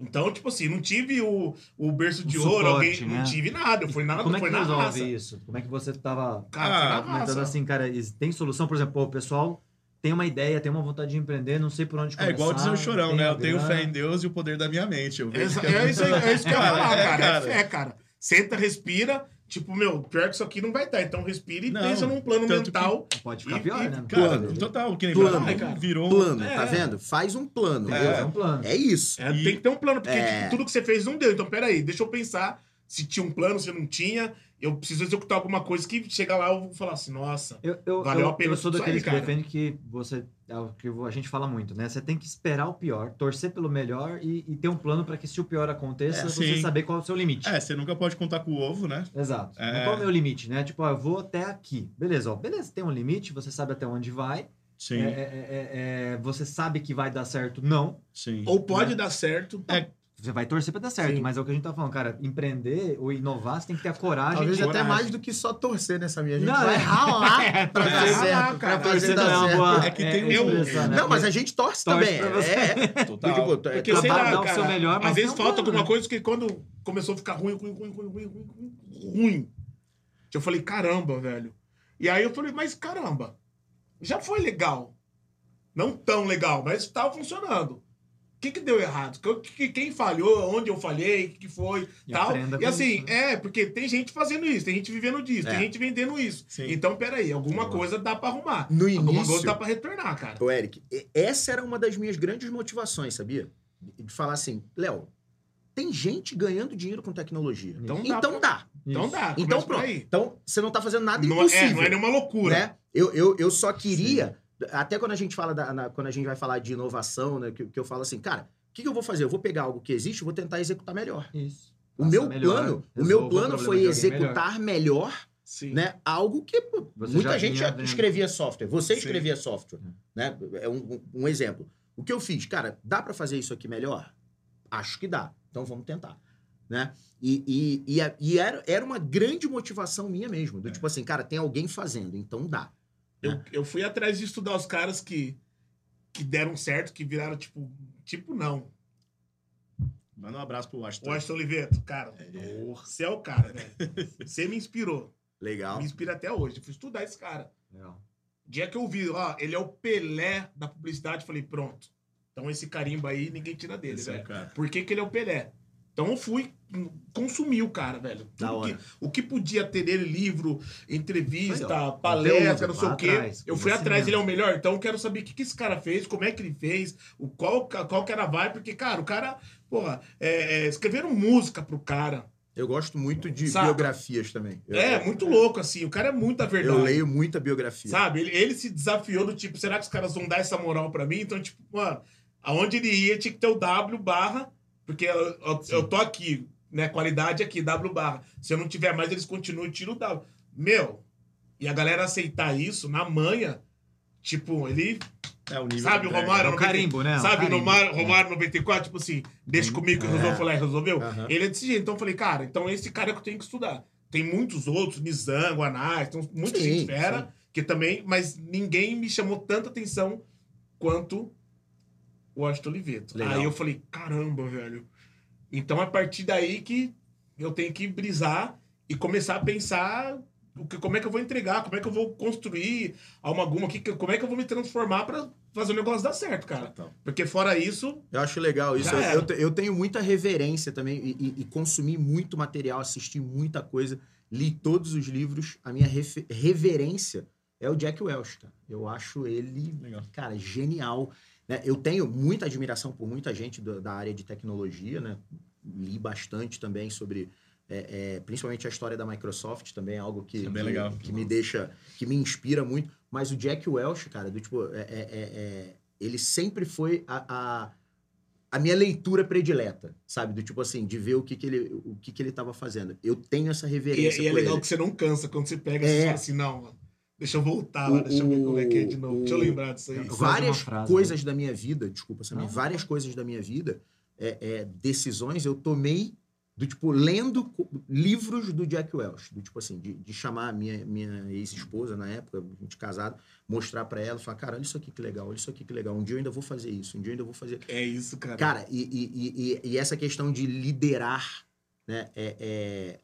Então, tipo assim, não tive o, o berço de O ouro, suporte, alguém. né? Não tive nada, eu fui nada, Como é foi que na resolve raça. isso? Como é que você tava Cara, Ah, foi comentando assim, cara, tem solução? Por exemplo, o pessoal tem uma ideia, tem uma vontade de empreender, não sei por onde É começar. igual dizer o chorão, né? Eu tenho fé em Deus e o poder da minha mente. Eu vejo que É isso, é isso que eu ia falar, É, cara. É cara. fé, cara. Senta, respira. Tipo, meu, pior que isso aqui não vai dar. Então respira e Não, pensa num plano mental. Pode ficar E- pior, e- né? Cara, Plano. total, que nem Plano. vai, cara. virou. Plano, É. tá vendo? Faz um plano. É, é um plano. É isso. É, E- Tem que ter um plano, porque É. tipo, tudo que você fez não deu. Então, peraí, deixa eu pensar se tinha um plano, se não tinha. Eu preciso executar alguma coisa que chega lá eu vou falar assim, nossa. Eu, eu, Valeu eu, a pena eu sou daqueles que defende que você. É o que a gente fala muito, né? Você tem que esperar o pior, torcer pelo melhor e, e ter um plano para que se o pior aconteça, É, você sim. saber qual é o seu limite. É, você nunca pode contar com o ovo, né? Exato. É. Mas Qual é o meu limite, né? Tipo, ó, eu vou até aqui. Beleza, ó. Beleza, tem um limite, você sabe até onde vai. Sim, É, é, é, é, você sabe que vai dar certo, não. sim. Ou pode dar certo. É, você vai torcer para dar certo, Sim. mas é o que a gente tá falando, cara. Empreender ou inovar, você tem que ter a coragem. Talvez até coragem. mais do que só torcer né, nessa minha. A gente não, vai é... ralar é, pra fazer certo. Cara, fazer dar é certo. Boa, é que tem é, é eu... Né? Não, mas a gente torce, torce também. É, total. Tipo, tipo, porque, porque, sei lá, dar o seu melhor, mas às vezes falta alguma coisa que quando começou a ficar ruim, ruim, ruim, ruim, ruim, ruim. Eu falei, caramba, velho. E aí eu falei, mas caramba, já foi legal. Não tão legal, mas tava funcionando. O que, que deu errado? Que- que- Quem falhou? Onde eu falhei? O que, que foi? E tal. E assim, isso, né? é, porque tem gente fazendo isso, tem gente vivendo disso, É. tem gente vendendo isso. Sim. Então, peraí, alguma Boa. coisa dá pra arrumar. No Alguma início, coisa dá pra retornar, cara. Ô, Eric, essa era uma das minhas grandes motivações, sabia? De falar assim, Léo, tem gente ganhando dinheiro com tecnologia. Então Então, dá dá. Então dá. Então pronto. aí. Então você não tá fazendo nada Não é, impossível. não é nenhuma loucura. né? Eu, eu, eu só queria, até quando a gente fala da, na- quando a gente vai falar de inovação, né, que, que eu falo assim, cara, o que, que eu vou fazer? Eu vou pegar algo que existe e vou tentar executar melhor. Isso. O meu melhor, plano, o meu plano foi executar melhor, Sim. né, algo que Você muita já gente já escrevia software. Você Sim. escrevia software, Hum. né? É um, um- exemplo. O que eu fiz, cara, dá para fazer isso aqui melhor? Acho que dá. Então vamos tentar, né? E, e, e, e era, era uma grande motivação minha mesmo, do É. tipo assim, cara, tem alguém fazendo, então dá. Eu, eu fui atrás de estudar os caras que, que deram certo, que viraram tipo. Tipo, não. Manda um abraço pro Washington. Washington Oliveto, cara. Você é o cara, velho. Você me inspirou. Legal. Me inspira até hoje. Eu fui estudar esse cara. Legal. O dia que eu vi, ó, ele é o Pelé da publicidade, falei, pronto. Então esse carimbo aí, ninguém tira dele, Esse é. Por que, que ele é o Pelé? Então eu fui consumir o cara, velho. Da hora. que- o que podia ter dele, livro, entrevista, ó, palestra, não sei o quê. atrás, eu fui atrás, conhecimento. ele é o melhor. Então eu quero saber o que, que esse cara fez, como é que ele fez, o qual, qual que era a vibe, porque, cara, o cara, porra, é, é, escreveram música pro cara. Eu gosto muito de Saca? biografias também. Eu, É, muito louco, assim. O cara é muita verdade. eu leio muita biografia. Sabe? Ele, ele se desafiou do tipo, será que os caras vão dar essa moral pra mim? Então, tipo, mano, aonde ele ia tinha que ter o W barra, porque eu, eu, eu tô aqui, né? Qualidade aqui, W barra. Se eu não tiver mais, eles continuam e tiram o W. Meu, e a galera aceitar isso na manha, tipo, ele. É o nível. Sabe o é, Romário? É o 90 carimbo, né? O Sabe, no Mar- Romário 94, tipo assim, deixa comigo que É. resolveu, falar, resolveu. Aham. Ele é desse jeito. Então eu falei, cara, então esse cara é que eu tenho que estudar. Tem muitos outros, Nizango, Anais, tem muita Sim, gente fera, sim. que também, mas ninguém me chamou tanta atenção quanto o Washington Oliveto. Legal. Aí eu falei, caramba, velho. Então a partir daí que eu tenho que brisar e começar a pensar o que, como é que eu vou entregar, como é que eu vou construir alguma aqui, que- como é que eu vou me transformar pra fazer o negócio dar certo, cara. Total. Porque fora isso, Eu acho legal isso. Eu, eu, eu tenho muita reverência também e, e- e consumi muito material, assisti muita coisa, li todos os livros. A minha refe- reverência é o Jack Welch, cara. Eu acho ele, Legal. cara, genial. Né? Eu tenho muita admiração por muita gente do- da área de tecnologia, né? Li bastante também sobre, é, é, principalmente a história da Microsoft, também é algo que, Isso é que- legal. que me deixa, que me inspira muito. Mas o Jack Welch, cara, do tipo, é- é- é- é- ele sempre foi a, a, a minha leitura predileta, sabe? Do tipo assim, de ver o que, que ele o que, que ele tava fazendo. Eu tenho essa e, reverência e é por legal ele. que você não cansa quando você pega e É. fala assim, não, mano, deixa eu voltar lá, deixa eu ver como é que é de novo. Deixa eu lembrar disso aí. Várias frase, coisas da minha vida, desculpa, Samir, Não. várias coisas da minha vida, é, é, decisões eu tomei do tipo lendo livros do Jack Welch, do tipo assim, de, de chamar a minha, minha ex-esposa na época, a gente casado, mostrar pra ela, falar, cara, olha isso aqui que legal, olha isso aqui que legal, um dia eu ainda vou fazer isso, um dia eu ainda vou fazer É isso, cara. Cara, e, e- e- e- e essa questão de liderar, né? É, é-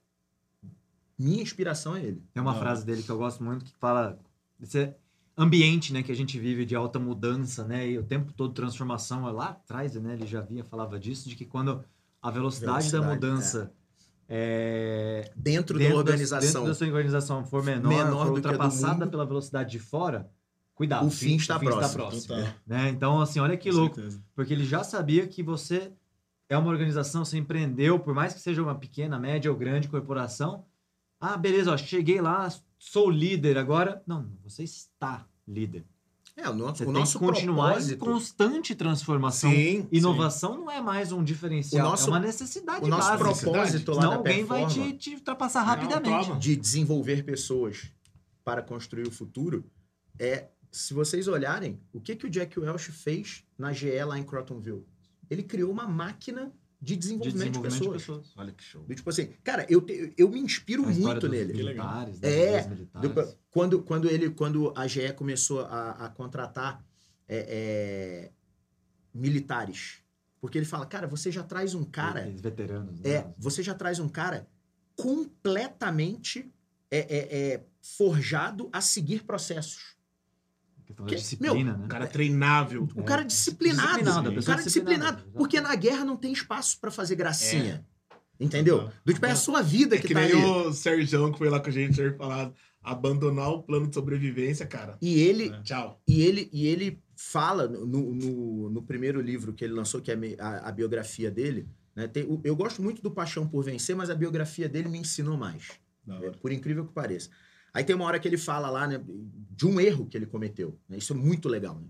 Minha inspiração é ele. Tem uma Não. frase dele que eu gosto muito que fala desse ambiente, né, que a gente vive de alta mudança, né, e o tempo todo transformação. Lá atrás, né, ele já via falava disso de que quando a velocidade, da Velocidade, mudança é, Dentro, dentro da da- organização, dentro da sua organização for menor, Menor for do que a do ultrapassada pela velocidade de fora, cuidado. o fim está próximo. Total. né? Então, assim, olha que Com louco. certeza. Porque ele já sabia que você é uma organização, você empreendeu, por mais que seja uma pequena, média ou grande corporação. Ah, beleza, ó, cheguei lá, sou líder agora. Não, você está líder. É, o nosso, Você o tem nosso que continuar em propósito, constante transformação. Sim, Inovação não é mais um diferencial, O nosso- é uma necessidade o nosso básica. propósito lá Senão da alguém vai te, te ultrapassar Não, rapidamente. toma. de desenvolver pessoas para construir o futuro é, se vocês olharem, o que, que o Jack Welch fez na GE lá em Crotonville? Ele criou uma máquina de De desenvolvimento, desenvolvimento de de pessoas. pessoas. Olha que show. Do Tipo assim, cara, eu, te- eu me inspiro A muito nele. Militares, das É, militares. Do- quando, quando ele, quando a GE começou a, a contratar é, é, militares, porque ele fala, cara, você já traz um cara, Aqueles veteranos. né? é, você já traz um cara completamente é, é, é, forjado a seguir processos. Da que- disciplina, né? O cara treinável. O cara disciplinado, Disciplinado, a o cara disciplinado, porque na guerra não tem espaço pra fazer gracinha. Entendeu? Total. Do tipo, é a sua vida É que, que tá nem ali. o Sérgio que foi lá com a gente ter falado. Abandonar o plano de sobrevivência, cara. E ele, É. Tchau. E ele, e ele fala no, no, no primeiro livro que ele lançou, que é a, a biografia dele. Né, tem, eu gosto muito do Paixão por Vencer, mas a biografia dele me ensinou mais. É, por incrível que pareça. Aí tem uma hora que ele fala lá né, de um erro que ele cometeu. né, isso é muito legal. né,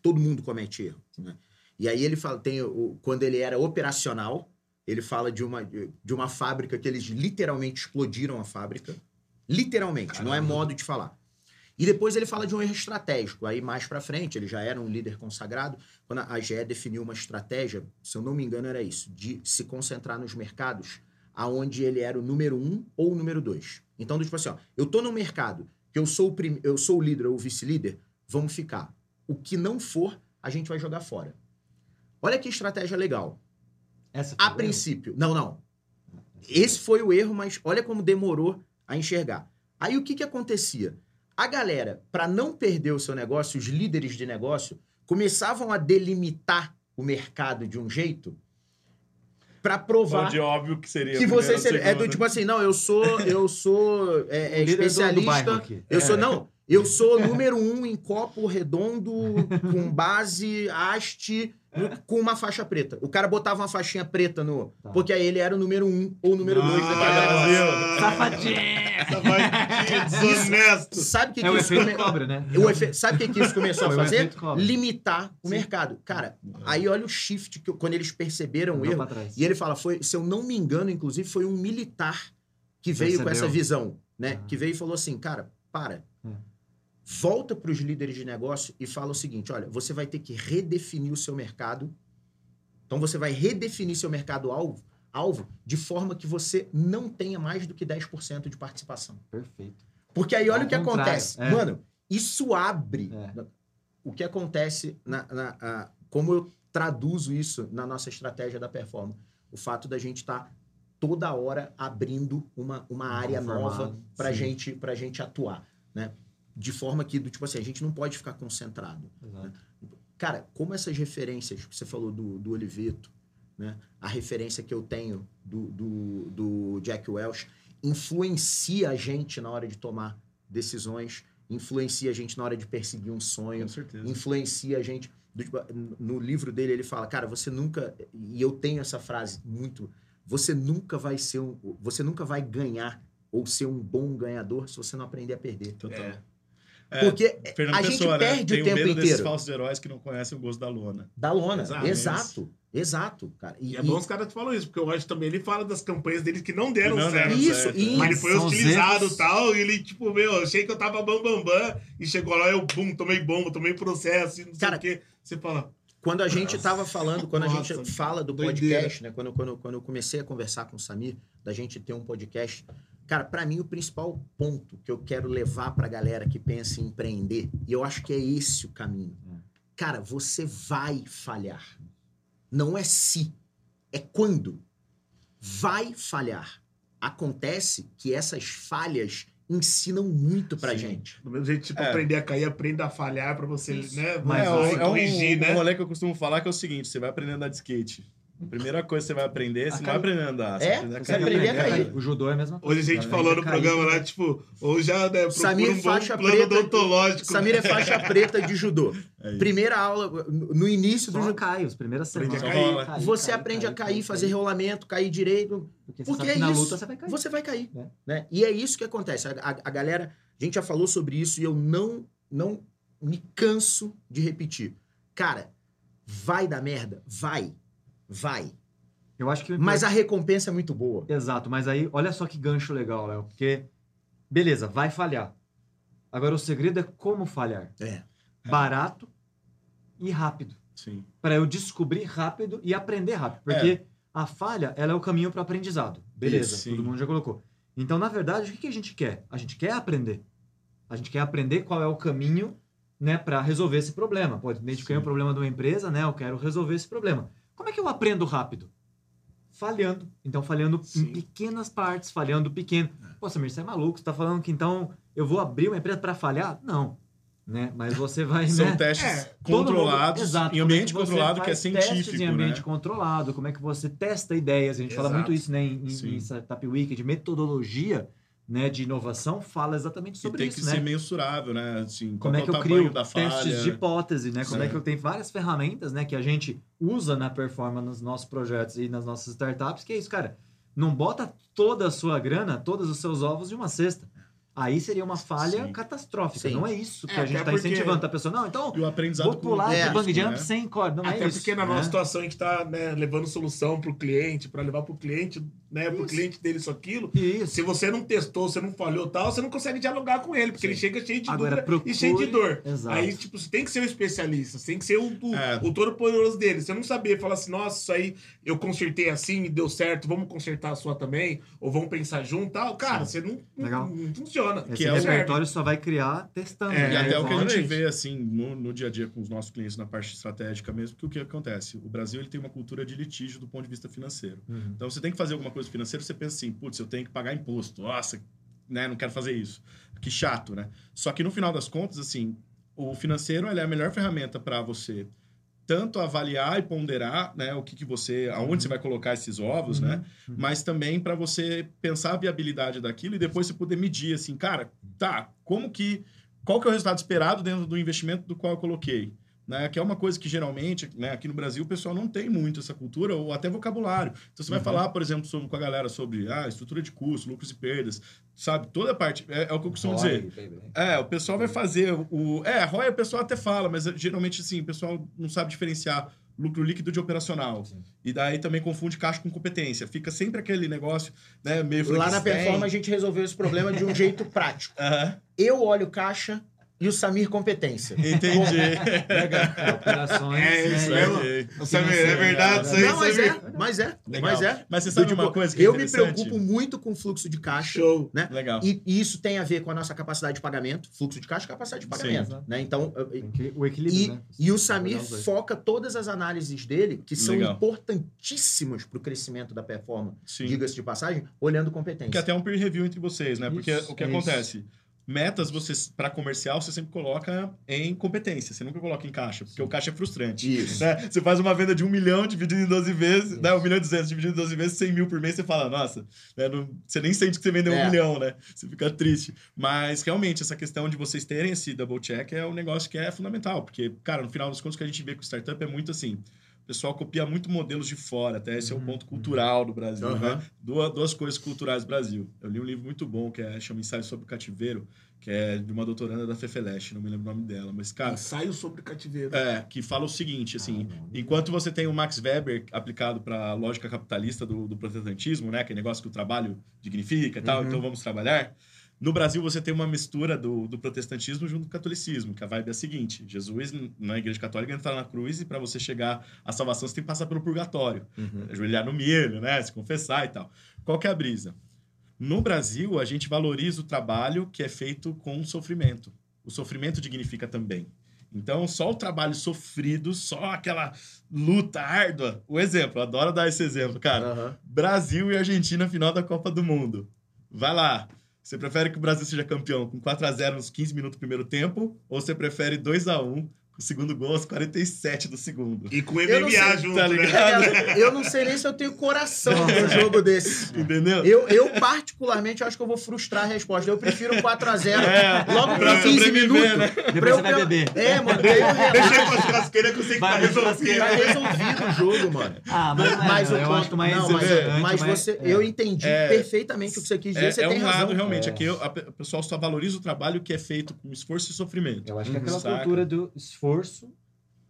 todo mundo comete erro. né. E aí ele fala, tem o, quando ele era operacional, ele fala de uma, de uma fábrica que eles literalmente explodiram a fábrica. Literalmente, não é Caramba. modo de falar. E depois ele fala de um erro estratégico. Aí mais pra frente, ele já era um líder consagrado, quando a GE definiu uma estratégia, se eu não me engano era isso, de se concentrar nos mercados aonde ele era o número um ou o número dois. Então, tipo assim, ó, eu tô no mercado, que eu sou o, prim... eu sou o líder ou vice-líder, vamos ficar. O que não for, a gente vai jogar fora. Olha que estratégia legal. Essa A foi o princípio. Não, não. Esse foi o erro, mas olha como demorou a enxergar. Aí o que, que acontecia? A galera, para não perder o seu negócio, os líderes de negócio, começavam a delimitar o mercado de um jeito para provar Onde óbvio que seria. que você seria, é do tipo assim, não, eu sou eu sou é, é, especialista, eu É. sou não, eu sou número um em copo redondo com base haste no- com uma faixa preta. O cara botava uma faixinha preta no, Tá. porque aí ele era o número um ou o número dois Ah, daquele desonesto. Sabe o que, É que o isso efeito come- cobra, né? o efe- Sabe o que, que isso começou a fazer? Limitar o Sim. mercado. Cara, aí olha o shift que eu- quando eles perceberam o erro. E ele fala, foi, se eu não me engano, inclusive, foi um militar que veio com essa visão, né? Ah. Que veio e falou assim, cara, para. Hum. Volta para os líderes de negócio e fala o seguinte, olha, você vai ter que redefinir o seu mercado. Então você vai redefinir seu mercado alvo, de forma que você não tenha mais do que 10% de participação. Perfeito. Porque aí olha Ao o que contrário, acontece. é. Mano, isso abre É. o que acontece na, na- a- como eu traduzo isso na nossa estratégia da performance. O fato da gente estar toda hora abrindo uma, uma área nova para gente, pra gente atuar, né? De forma que, do tipo assim, a gente não pode ficar concentrado. Exato. Cara, como essas referências que você falou do, do Oliveto, né? A referência que eu tenho do, do, do Jack Welch influencia a gente na hora de tomar decisões, influencia a gente na hora de perseguir um sonho, influencia a gente. tipo, no livro dele, ele fala, cara, você nunca. E eu tenho essa frase muito. Você nunca vai ser um. Você nunca vai ganhar ou ser um bom ganhador se você não aprender a perder. Total. É. É, Porque Fernando a gente Pessoa, né? perde o tempo medo inteiro. falsos heróis que não conhecem o gosto da lona. Da lona. Exato. Exato. Exato, cara. E é bom os caras que falam isso, porque eu acho também ele fala das campanhas dele que não deram não certo. deram Isso, certo, isso. Mas ele foi São utilizado e tal, e ele, tipo, meu, eu achei que eu tava bam, bam, bam, e chegou lá, eu, bum, tomei bomba, tomei processo, e não Cara, sei o quê. Você fala, Quando a gente tava falando, quando a Nossa, gente fala do doideira. podcast, né? Quando, quando, quando eu comecei a conversar com o Samir, da gente ter um podcast, cara, pra mim o principal ponto que eu quero levar pra galera que pensa em empreender, e eu acho que é esse o caminho. É. Cara, você vai falhar. Não é se, é quando. Vai falhar. Acontece que essas falhas ensinam muito pra Sim. gente. do mesmo jeito, tipo, É. aprender a cair, aprenda a falhar pra você, Isso. né? Mas é, vai um- é um, corrigir, um né? rolê que eu costumo falar que é o seguinte: você vai aprender a andar de skate. A primeira coisa que você vai aprender, você A não vai cair. aprender a andar. Você É? vai aprender a Você cair. aprender a cair. O judô é a mesma coisa. Hoje a gente Aprende falou no a cair programa lá, tipo, ou já, né, Samir, um bom faixa plano preta- odontológico. Samir é faixa preta de judô. É. Primeira aula, no início do Só judô, cai, os primeiras Aprende semanas. a cair. Cair, você cair, aprende a cair, cair, fazer rolamento, cair direito. Porque, você Porque é isso. luta você vai cair. Você vai cair. É. Né? E é isso que acontece. A, a- a galera, a gente já falou sobre isso e eu não, não me canso de repetir. Cara, vai dar merda? Vai. Vai. Eu acho que o Mas a recompensa é muito boa. Exato, mas aí, olha só que gancho legal, Léo. Porque, beleza, vai falhar. Agora, o segredo é como falhar. É. Barato e rápido. Sim. Para eu descobrir rápido e aprender rápido. Porque A falha, ela é o caminho para aprendizado. Beleza, Isso, todo mundo já colocou. Então, na verdade, o que a gente quer? A gente quer aprender. A gente quer aprender qual é o caminho né, para resolver esse problema. Identifiquei Sim. um problema de uma empresa, né? Eu quero resolver esse problema. Como é que eu aprendo rápido? Falhando. Então, falhando em Sim. pequenas partes, falhando pequeno. Pô, Samir, você é maluco? Você tá falando que então eu vou abrir uma empresa para falhar? Não. Né? Mas você vai. São né? testes É, Todo mundo- controlados, Exato, em é ambiente que você controlado, que é faz testes científico, em ambiente né? controlado, como é que você testa ideias. A gente fala Exato. muito isso né, em, em- em Startup Week, de metodologia né, de inovação, fala exatamente E sobre tem isso, que né? ser mensurável, né? Assim, Como é é que o eu crio da falha. testes de hipótese, né? Como é Sim. que eu tenho várias ferramentas, né, que a gente usa na performance nos nossos projetos e nas nossas startups, que é isso, cara. Não bota toda a sua grana, todos os seus ovos de uma cesta. Aí seria uma falha Sim. catastrófica. Sim. Não é isso que É, a gente até está porque- incentivando a pessoa. Não, então E o aprendizado vou pular É, de bang jump né? sem corda. Não Até é isso. porque na nossa né? situação a gente tá né, levando solução pro cliente, para levar pro cliente, né, pro Isso. cliente dele isso aquilo. Isso. Se você não testou, você não falhou tal, você não consegue dialogar com ele, porque Sim. ele chega cheio de Agora, dúvida procure- e cheio de dor. Exato. Aí, tipo, você tem que ser um especialista, você tem que ser o, o, É. o todo poderoso dele. Você não saber falar assim, nossa, isso aí eu consertei assim e deu certo, vamos consertar a sua também, ou vamos pensar junto tal. Cara, você não, não, Legal. não funciona. Esse que é o- repertório só vai criar testando. É, E até o que a gente vê, assim, no, no dia a dia com os nossos clientes na parte estratégica mesmo, que o que acontece? O Brasil ele tem uma cultura de litígio do ponto de vista financeiro. Uhum. Então, você tem que fazer alguma coisa financeira, você pensa assim, putz, eu tenho que pagar imposto. Nossa, né, não quero fazer isso. Que chato, né? Só que no final das contas, assim, o financeiro é a melhor ferramenta para você tanto avaliar e ponderar, né, o que, que você, aonde você vai colocar esses ovos, Uhum. né? Mas também para você pensar a viabilidade daquilo e depois você poder medir assim, cara, tá, como que qual que é o resultado esperado dentro do investimento do qual eu coloquei? Né, que é uma coisa que geralmente, né, aqui no Brasil, o pessoal não tem muito essa cultura ou até vocabulário. Então, você vai Uhum. falar, por exemplo, sobre, com a galera sobre ah, estrutura de custo, lucros e perdas, sabe? Toda a parte. É, é o que eu costumo dizer. É, o pessoal vai fazer o. É, ROI o pessoal até fala, mas geralmente, assim, o pessoal não sabe diferenciar lucro líquido de operacional. Sim. E daí também confunde caixa com competência. Fica sempre aquele negócio, né, meio Lá na Frankenstein. Performa a gente resolveu esse problema de um jeito prático. Aham, Eu olho caixa e o Samir competência. entendi. É, operações. É isso né, mesmo. Ok. Samir, é verdade isso aí, Não, mas Samir? é, mas é, Legal. mas é. Mas você sabe Do uma coisa que é eu me preocupo muito com o fluxo de caixa, Show. né? Legal. E, e isso tem a ver com a nossa capacidade de pagamento, fluxo de caixa capacidade de pagamento, Sim. né? Então, que- o equilíbrio, e, né? e o Samir os dois. foca todas as análises dele, que são Legal. importantíssimas para o crescimento da performance, diga-se de passagem, olhando competência. Que é até um peer review entre vocês, né? Porque Isso, o que é acontece? Metas, você para comercial, você sempre coloca em competência. Você nunca coloca em caixa, porque o caixa é frustrante. Isso. né? Você faz uma venda de um milhão dividido em 12 vezes, né? Um milhão e duzentos dividido em 12 vezes, 100 mil por mês, você fala, nossa, né? Não- você nem sente que você vendeu É. um milhão, né? Você fica triste. Mas, realmente, essa questão de vocês terem esse double check é um negócio que é fundamental, porque, cara, no final das contas, o que a gente vê com startup é muito assim. O pessoal copia muito modelos de fora, até esse é o Uhum. ponto cultural do Brasil, Aham. né? Duas, duas coisas culturais do Brasil. Eu li um livro muito bom que é, chama Ensaio sobre o Cativeiro, que é de uma doutoranda da Fefeleche, não me lembro o nome dela, mas, cara, Ensaio sobre cativeiro. é, que fala o seguinte, assim, Ah, enquanto você tem o Max Weber aplicado para a lógica capitalista do, do protestantismo, né, que é negócio que o trabalho dignifica e tal, Uhum. então vamos trabalhar. No Brasil, você tem uma mistura do, do protestantismo junto com o catolicismo, que a vibe é a seguinte: Jesus, na Igreja Católica, entra na cruz e para você chegar à salvação, você tem que passar pelo purgatório Uhum. ajoelhar no milho, né? Se confessar e tal. Qual que é a brisa? No Brasil, a gente valoriza o trabalho que é feito com sofrimento. O sofrimento dignifica também. Então, só o trabalho sofrido, só aquela luta árdua. O exemplo, adoro dar esse exemplo, cara. Aham. Brasil e Argentina final da Copa do Mundo. Vai lá. Você prefere que o Brasil seja campeão com 4 a 0 nos 15 minutos do primeiro tempo? Ou você prefere 2 a 1 com o segundo gol aos 47 do segundo? E com Eu MMA sei, junto, tá né? ligado? É, eu não sei nem se eu tenho coração num jogo desse. Entendeu? Eu, eu, particularmente, acho que eu vou frustrar a resposta. Eu prefiro 4x0 É, logo pra com 15 sobreviver, minutos. né? pra eu você vai pe- beber. É, mano, eu Deixa eu com a churrasqueira que eu sei que Vai, tá resolvido. Tá resolvido o jogo, mano. Ah, mas, Mas é, o eu ponto- mais não, mas, mas você, é. eu entendi É. perfeitamente o que você quis dizer. É, você é tem um razão. lado, realmente. É. Aqui o pessoal só valoriza o trabalho que é feito com esforço e sofrimento. Eu acho que é aquela Saca? cultura do esforço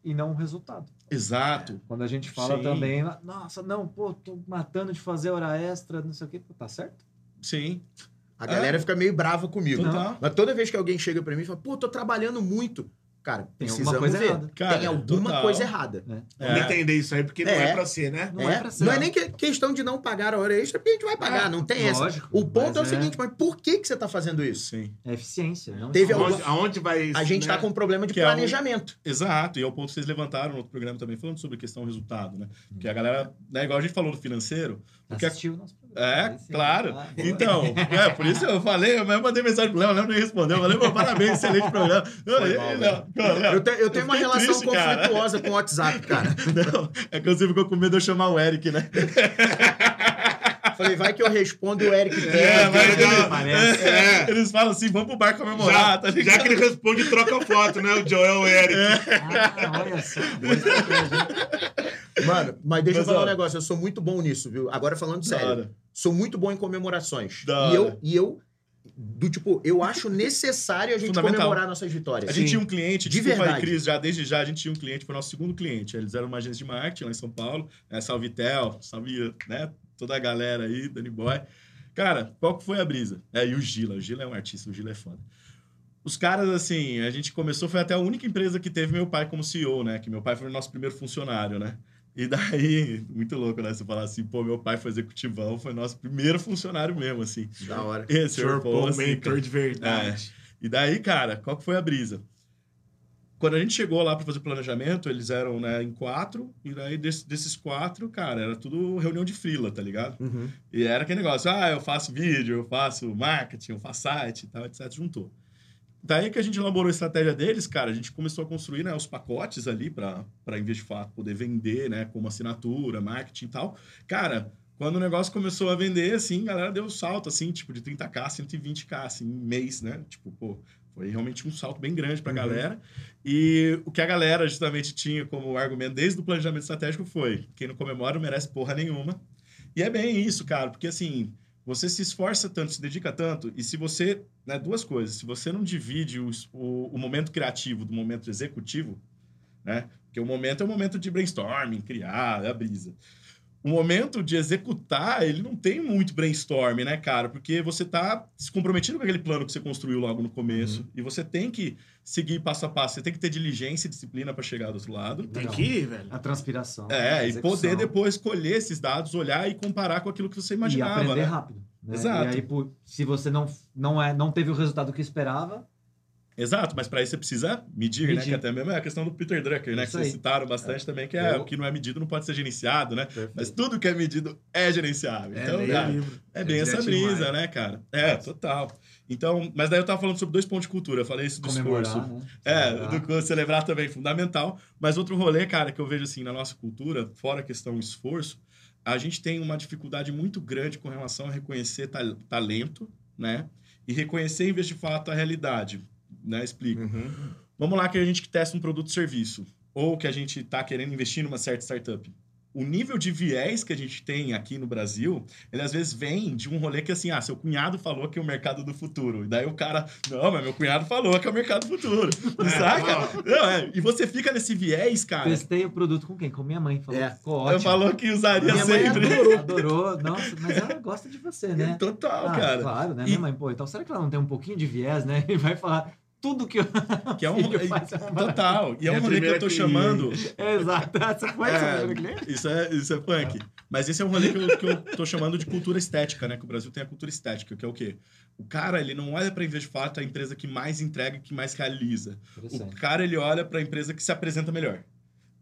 e não o resultado. Exato. Quando a gente fala Sim. também, nossa, não, pô, tô matando de fazer hora extra, não sei o quê, pô, tá certo? Sim. A galera fica meio brava comigo. Total. Mas toda vez que alguém chega pra mim e fala, pô, tô trabalhando muito. Cara, Tem precisamos alguma coisa ver. errada. Cara, Tem alguma total. coisa errada. Vamos entender isso aí, porque não É. é pra ser, né? Não é é, pra ser. não é nem que- questão de não pagar a hora extra, porque a gente vai pagar, É, não tem essa. lógico, O ponto é o é- seguinte, mas por que, que você tá fazendo isso? Sim. É eficiência. Não Teve só- algum- Aonde, vai isso, A gente né? tá com um problema de Que é o- planejamento. Exato, e é o ponto que vocês levantaram no outro programa também, falando sobre questão resultado, né? Porque a galera, né, igual a gente falou do financeiro, porque Assistiu o nosso programa. É, sim. claro. Ah. Então, é, por isso eu falei, eu mandei mensagem pro Léo, o Léo nem respondeu. Eu falei, pô, parabéns, excelente programa. Não, Foi mal, Léo, pô, Léo, Eu, te- eu tenho uma relação triste, cara. conflituosa com o WhatsApp, cara. Não, é que você ficou com medo de eu chamar o Eric, né? Falei, vai que eu respondo e o Eric tem. É, mas ele eles, aparece. é, eles falam assim, vamos pro bar comemorar, Já, tá ligado? já que ele responde, troca foto, né? O Joel o Eric. Ah, olha só. Mano, mas deixa eu Mas, falar ó. um negócio, eu sou muito bom nisso, viu? Agora falando sério. hora. Sou muito bom em comemorações. Da E eu, e eu, do tipo, eu acho necessário a gente comemorar nossas vitórias. A gente Sim. tinha um cliente, De desculpa aí, verdade. Cris, já desde já a gente tinha um cliente, foi nosso segundo cliente. Eles eram uma agência de marketing lá em São Paulo. É, salve Tel, salve né, toda a galera aí, Danny Boy. Cara, qual que foi a brisa? É, e o Gila, o Gila é um artista, o Gila é foda. Os caras, assim, a gente começou, foi até a única empresa que teve meu pai como CEO, né? Que meu pai foi o nosso primeiro funcionário, né? E daí, muito louco, né? Você falar assim, pô, meu pai foi executivão, foi nosso primeiro funcionário mesmo, assim. Da hora. Esse Paul, assim, mentor cara. de verdade. E daí, cara, qual que foi a brisa? Quando a gente chegou lá para fazer o planejamento, eles eram né, em quatro, e daí desse- desses quatro, cara, era tudo reunião de frila, tá ligado? Uhum. E era aquele negócio, ah, eu faço vídeo, eu faço marketing, eu faço site e tal, etc. Juntou. Daí que a gente elaborou a estratégia deles, cara, a gente começou a construir né, os pacotes ali para, em vez de fato, poder vender, né, como assinatura, marketing e tal. Cara, quando o negócio começou a vender, assim, a galera deu um salto, assim, tipo, de 30k, 120k, assim, em mês, né? Tipo, pô, foi realmente um salto bem grande pra Uhum. galera. E o que a galera justamente tinha como argumento desde o planejamento estratégico foi: quem não comemora não merece porra nenhuma. E é bem isso, cara, porque assim, você se esforça tanto, se dedica tanto, e se você. Né, duas coisas. Se você não divide os- o, o momento criativo do momento executivo, né? Porque o momento é o momento de brainstorming, criar, é a brisa. O momento de executar, ele não tem muito brainstorm, né, cara? Porque você tá se comprometido com aquele plano que você construiu logo no começo. E você tem que seguir passo a passo. Você tem que ter diligência e disciplina para chegar do outro lado. Tem que ir, velho. A transpiração. É, a e poder depois colher esses dados, olhar e comparar com aquilo que você imaginava. E aprender né? rápido. né? Exato. E aí, por- se você não, não, é, não teve o resultado que esperava, Exato, mas para isso você precisa medir, né? Medir. Que até mesmo é a questão do Peter Drucker, né? Que vocês aí. citaram bastante também, que é o que não é medido não pode ser gerenciado, né? Perfeito. Mas tudo que é medido é gerenciável. então, leia cara, é bem É essa brisa, vai. né, cara? É, total. Então, mas daí eu tava falando sobre dois pontos de cultura. Eu falei isso do esforço. comemorar, né? É, do celebrar também, fundamental. Mas outro rolê, cara, que eu vejo assim na nossa cultura, fora a questão esforço, a gente tem uma dificuldade muito grande com relação a reconhecer tal- talento, né? E reconhecer, em vez de fato, a realidade. Né? Explico. Uhum. Vamos lá que a gente que testa um produto ou serviço, ou que a gente está querendo investir numa certa startup. O nível de viés que a gente tem aqui no Brasil, ele às vezes vem de um rolê que assim, ah, seu cunhado falou que é o mercado do futuro. E daí o cara, não, mas meu cunhado falou que é o mercado do futuro. Saca? Não, é, E você fica nesse viés, cara. Testei o produto com quem? Com minha mãe. Falou, É. ficou Eu ótimo. falou que usaria Minha mãe sempre. adorou. Adorou. Nossa, mas ela gosta de você, né? Total, Ah, cara. Claro, né? E- Minha mãe, pô, então será que ela não tem um pouquinho de viés, né? E vai falar tudo que eu... Que é um faz é Total. E é Minha um rolê que eu tô cliente. chamando. É, Exato. Essa foi É. Isso é, isso é punk. Mas esse é um rolê que eu, que eu tô chamando de cultura estética, né? Que o Brasil tem a cultura estética, que é o quê? O cara, ele não olha vez de fato, a empresa que mais entrega e que mais realiza. O cara, ele olha pra empresa que se apresenta melhor.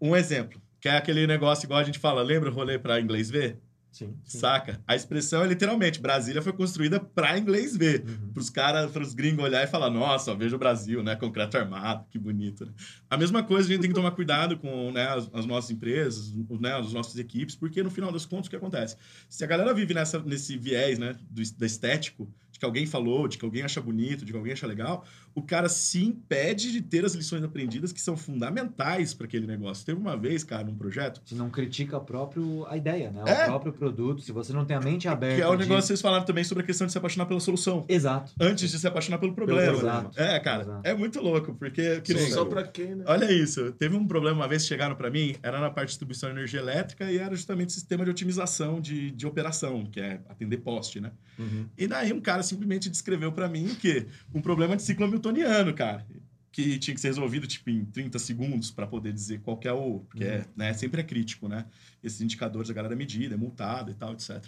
Um exemplo, que é aquele negócio igual a gente fala, lembra o rolê pra inglês ver? Sim, sim. Saca? A expressão é literalmente, Brasília foi construída pra inglês ver. Uhum. Pros caras, pros gringos olhar e falar, nossa, veja o Brasil, né? Concreto armado, que bonito, né? A mesma coisa, a gente tem que tomar cuidado com né, as, as nossas empresas, os, né, as nossas equipes, porque no final das contas, o que acontece? Se a galera vive nessa, nesse viés, né, do, da estético, que alguém falou, de que alguém acha bonito, de que alguém acha legal, o cara se impede de ter as lições aprendidas que são fundamentais para aquele negócio. Teve uma vez, cara, num projeto, Se não critica a, próprio, a ideia, né? É. O próprio produto. Se você não tem a mente aberta. que é o de- negócio que vocês falaram também sobre a questão de se apaixonar pela solução. Exato. Antes de se apaixonar pelo problema. Exato. É, cara, Exato. é muito louco, porque... que nem- Só pra quem, né? Olha isso, teve um problema uma vez que chegaram para mim, era na parte de distribuição de energia elétrica e era justamente sistema de otimização de, de operação, que é atender poste, né? Uhum. E daí um cara simplesmente descreveu para mim que um problema de ciclo hamiltoniano, cara. que tinha que ser resolvido tipo em 30 segundos para poder dizer qual que é o, porque é, né, sempre é crítico, né? Esses indicadores a galera é medida, é multada e tal, etc.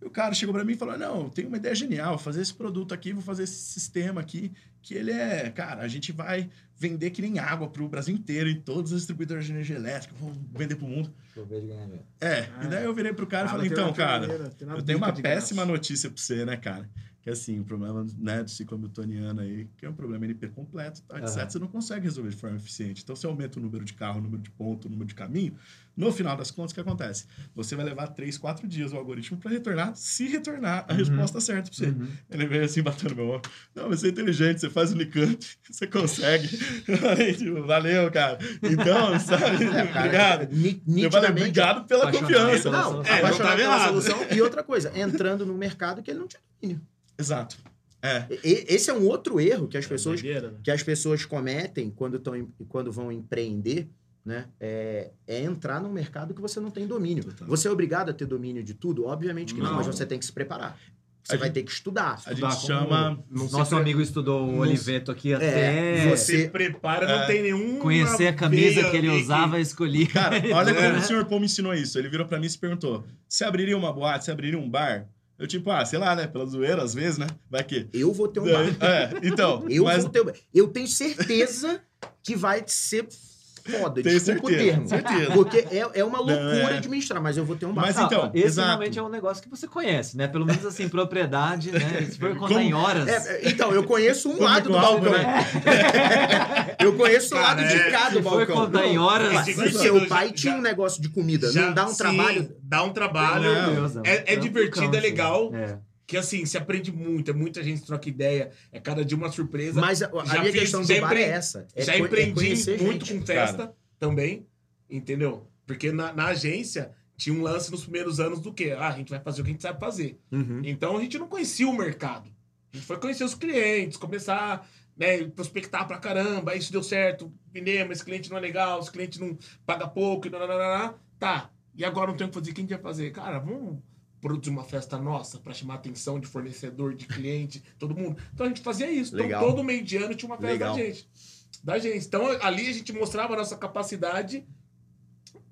E o cara chegou para mim e falou: "Não, eu tenho uma ideia genial, vou fazer esse produto aqui, vou fazer esse sistema aqui, que ele é, cara, a gente vai vender que nem água pro Brasil inteiro em todos os distribuidores de energia elétrica, vamos vender pro mundo". É, e daí eu virei pro cara e Ah, falei: "Então, cara, tem eu tenho uma péssima graça." notícia pra você, né, cara? Que assim, o problema né, do ciclo hamiltoniano aí, que é um problema NP completo, tá, etc., você não consegue resolver de forma eficiente. Então, você aumenta o número de carro, o número de ponto, o número de caminho. No final das contas, o que acontece? Você vai levar três, quatro dias o algoritmo para retornar, se retornar a Uhum. resposta certa pra você. Uhum. Ele veio assim, batendo meu ombro. Não, mas você é inteligente, você faz o Unicamp, você consegue. Tipo, valeu, cara. Então, sabe? É, cara, obrigado. Eu falei, obrigado pela confiança. Não. É, não apaixonado tava pela errado. solução. E outra coisa, entrando num mercado que ele não tinha domínio. Exato. É. E- Esse é um outro erro que as pessoas Doideira, né? que as pessoas cometem quando, tão, quando vão empreender, né? É, é entrar num mercado que você não tem domínio. Total. Você é obrigado a ter domínio de tudo? Obviamente que não, Não. mas você tem que se preparar. Você A vai gente- ter que estudar. A gente como- chama. Se Nosso pre- amigo estudou o Oliveto aqui É, até você- se prepara, não É. tem nenhum. conhecer a camisa que ele usava e escolher. Cara, olha É. como o senhor Paul me ensinou isso. Ele virou pra mim e se perguntou: você abriria uma boate, você abriria um bar? Eu, tipo, ah, sei lá, né? Pela zoeira, às vezes, né? Vai que. Eu vou ter um bar. É, então. Eu mas vou ter um bar. Eu tenho certeza que vai ser foda. Tenho Desculpa certeza, o termo. certeza. Porque é, é uma loucura é. administrar, mas eu vou ter um bar. Mas Ah, então, esse exato. realmente é um negócio que você conhece, né? Pelo menos assim, propriedade, né? Se for contar Como- em horas. É, é, então, eu conheço um Como lado do igual, balcão. né? eu conheço o lado é, de cá do se for balcão. contar em horas. Mas, Mas, seu já- pai já- tinha um negócio de comida. Já- não dá um sim, trabalho. Dá um trabalho. Não. Meu Deus, É- é divertido, é legal. assim. É. Que assim, se aprende muito, é muita gente troca ideia, é cada dia uma surpresa. Mas a, a Já minha fiz- questão do bar é essa. É Já é empreendi conhecer muito gente. com festa também, entendeu? Porque na, na agência tinha um lance nos primeiros anos do quê? Ah, a gente vai fazer o que a gente sabe fazer. Uhum. Então a gente não conhecia o mercado. A gente foi conhecer os clientes, começar né, prospectar pra caramba, isso deu certo, vendemos, esse cliente não é legal, esse cliente não paga pouco, e tá. E agora não tem o que fazer, o que a gente vai fazer? Cara, vamos produzir uma festa nossa pra chamar a atenção de fornecedor, de cliente, todo mundo. Então a gente fazia isso. Então Legal. todo meio de ano tinha uma festa Legal. da gente. Da gente. Então ali a gente mostrava a nossa capacidade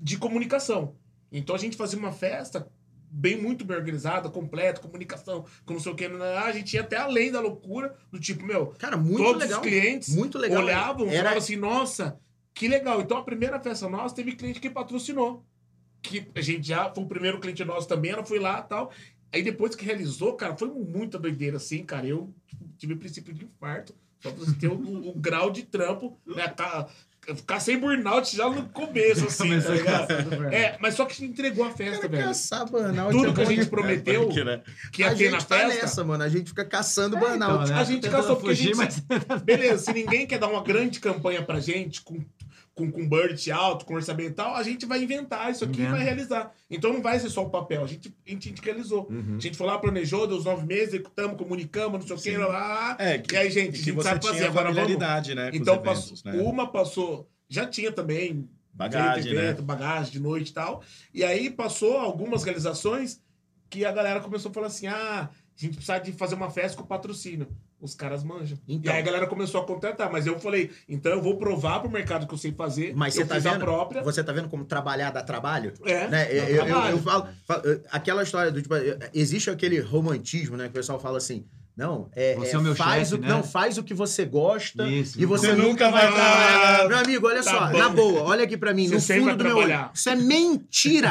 de comunicação. Então a gente fazia uma festa bem muito bem organizada, completa, comunicação, com não sei o que, a gente ia até além da loucura, do tipo, meu, Cara, muito todos legal. os clientes Muito legal. olhavam e Era falavam assim, nossa, que legal. Então a primeira festa nossa teve cliente que patrocinou. Que a gente já foi o primeiro cliente nosso também, ela foi lá e tal. Aí depois que realizou, cara, foi muita doideira assim, cara. Eu tive princípio de infarto. Só pra você ter o, o- o grau de trampo, né? Ficar, ficar sem burnout já no começo, assim, tá ligado? burnout. É, mas só que a gente entregou a festa, Cara, velho. caçar burnout. Tudo é que a gente de- prometeu Porque, né? que ia a ter gente na tá festa. nessa, mano. A gente fica caçando Então, burnout. né? a gente caçou porque a gente- mas Beleza, se ninguém quer dar uma grande campanha pra gente, com, com, com budget alto, com orçamento e tal, a gente vai inventar isso aqui e vai realizar. Então não vai ser só o papel, a gente, a gente, a gente realizou. Uhum. A gente foi lá, planejou, deu os nove meses, executamos, comunicamos, não sei o que, lá, lá. É, que, E aí, gente, a que gente você sabe fazer, agora vamos. né? Então, eventos, passou, né? uma passou, já tinha também Bagagem, feito evento, né? bagagem de noite e tal. E aí passou algumas realizações que a galera começou a falar assim: ah, a gente precisa de fazer uma festa com patrocínio. Os caras manjam. Então. e aí a galera começou a contratar. Mas eu falei, então eu vou provar pro mercado que eu sei fazer. Mas você eu tá fiz a vendo? própria. Você tá vendo como trabalhar dá trabalho? É, né? dá Eu, eu- trabalho. eu falo, falo, eh, aquela história do tipo, existe aquele romantismo, né? Que o pessoal fala assim, não, é, Você é, é o meu faz chefe, o, né? não faz o que você gosta Isso. e você, Você nunca nunca vai trabalhar. Meu amigo, olha Tá só, bom. na boa, olha aqui pra mim, Você no fundo do meu olho. Isso é mentira.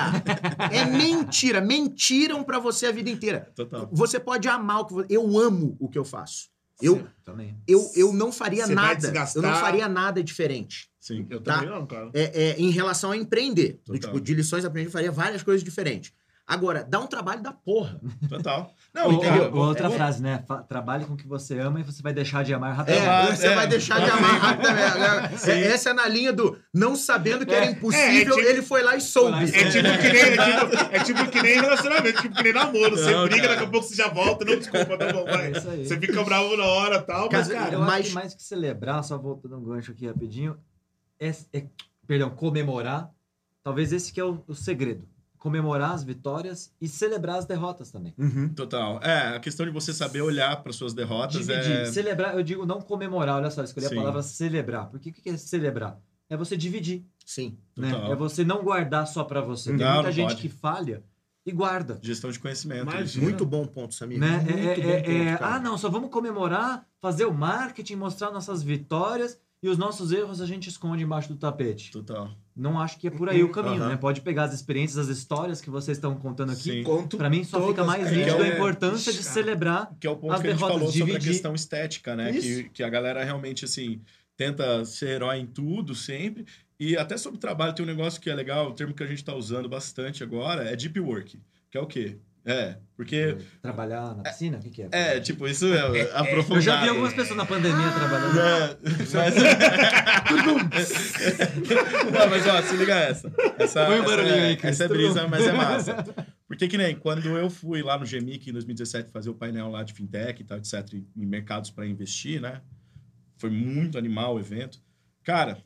é mentira. Mentiram pra você a vida inteira. Total. Você pode amar o que você... eu amo o que eu faço. Eu, também. eu, eu não faria Você nada. Eu não faria nada diferente. Sim. Eu Tá. também não, cara. É, é, em relação a empreender. Do, tipo, de lições aprendidas, eu faria várias coisas diferentes. Agora, dá um trabalho da porra. Total. Não, ou outra É- frase, né? Fa- Trabalhe com o que você ama e você vai deixar de amar É, rapidamente. você é. vai deixar de amar rapidamente. É, essa é na linha do não sabendo que era É. impossível, É, é tipo- ele foi lá e soube. E É tipo que nem, é tipo, é tipo que nem relacionamento, tipo que nem namoro. Você Não, briga, cara. daqui a pouco você já volta. Não, desculpa, tá bom, vai. É isso aí. Você fica bravo na hora e tal, mas, Cara, eu acho mas- que mais que celebrar, só voltando um gancho aqui rapidinho, é, é- perdão, comemorar, talvez esse que é o, o segredo. Comemorar as vitórias e celebrar as derrotas também. Uhum. Total. É, a questão de você saber olhar para suas derrotas Dividir. é. Celebrar, eu digo não comemorar, olha só, escolhi Sim. a palavra celebrar. Porque o que é celebrar? É você dividir, Sim. né? Total. É você não guardar só pra você. Tem Não, muita não gente pode. que falha e guarda. Gestão de conhecimento. Mas-. Muito bom ponto, Samir. Né? Muito É- bom é- ponto, é- cara. ah, não, só vamos comemorar, fazer o marketing, mostrar nossas vitórias e os nossos erros a gente esconde embaixo do tapete. Total. Não acho que é por aí o caminho, Aham. né? Pode pegar as experiências, as histórias que vocês estão contando aqui. Pra mim só fica mais é, nítido que a é- importância de Ixi, cara. celebrar. Que é o ponto As que a gente derrotas, falou sobre a dividir. questão estética, né? Que, Isso. que a galera realmente, assim, tenta ser herói em tudo, sempre. E até sobre trabalho tem um negócio que é legal, o termo que a gente tá usando bastante agora é deep work. Que é o quê? É, porque... Trabalhar na piscina? O que, que é? É, tipo, isso é aprofundado. Eu já vi algumas pessoas na pandemia trabalhando. É, mas... Não, mas ó, se liga essa. Essa, Põe um essa barulhinho é, aí, Cris. Essa é brisa, mas é massa. Porque que nem quando eu fui lá no GMIC em 2017 fazer o painel lá de fintech e tal, etc, em em mercados para investir, né? Foi muito animal o evento. Cara,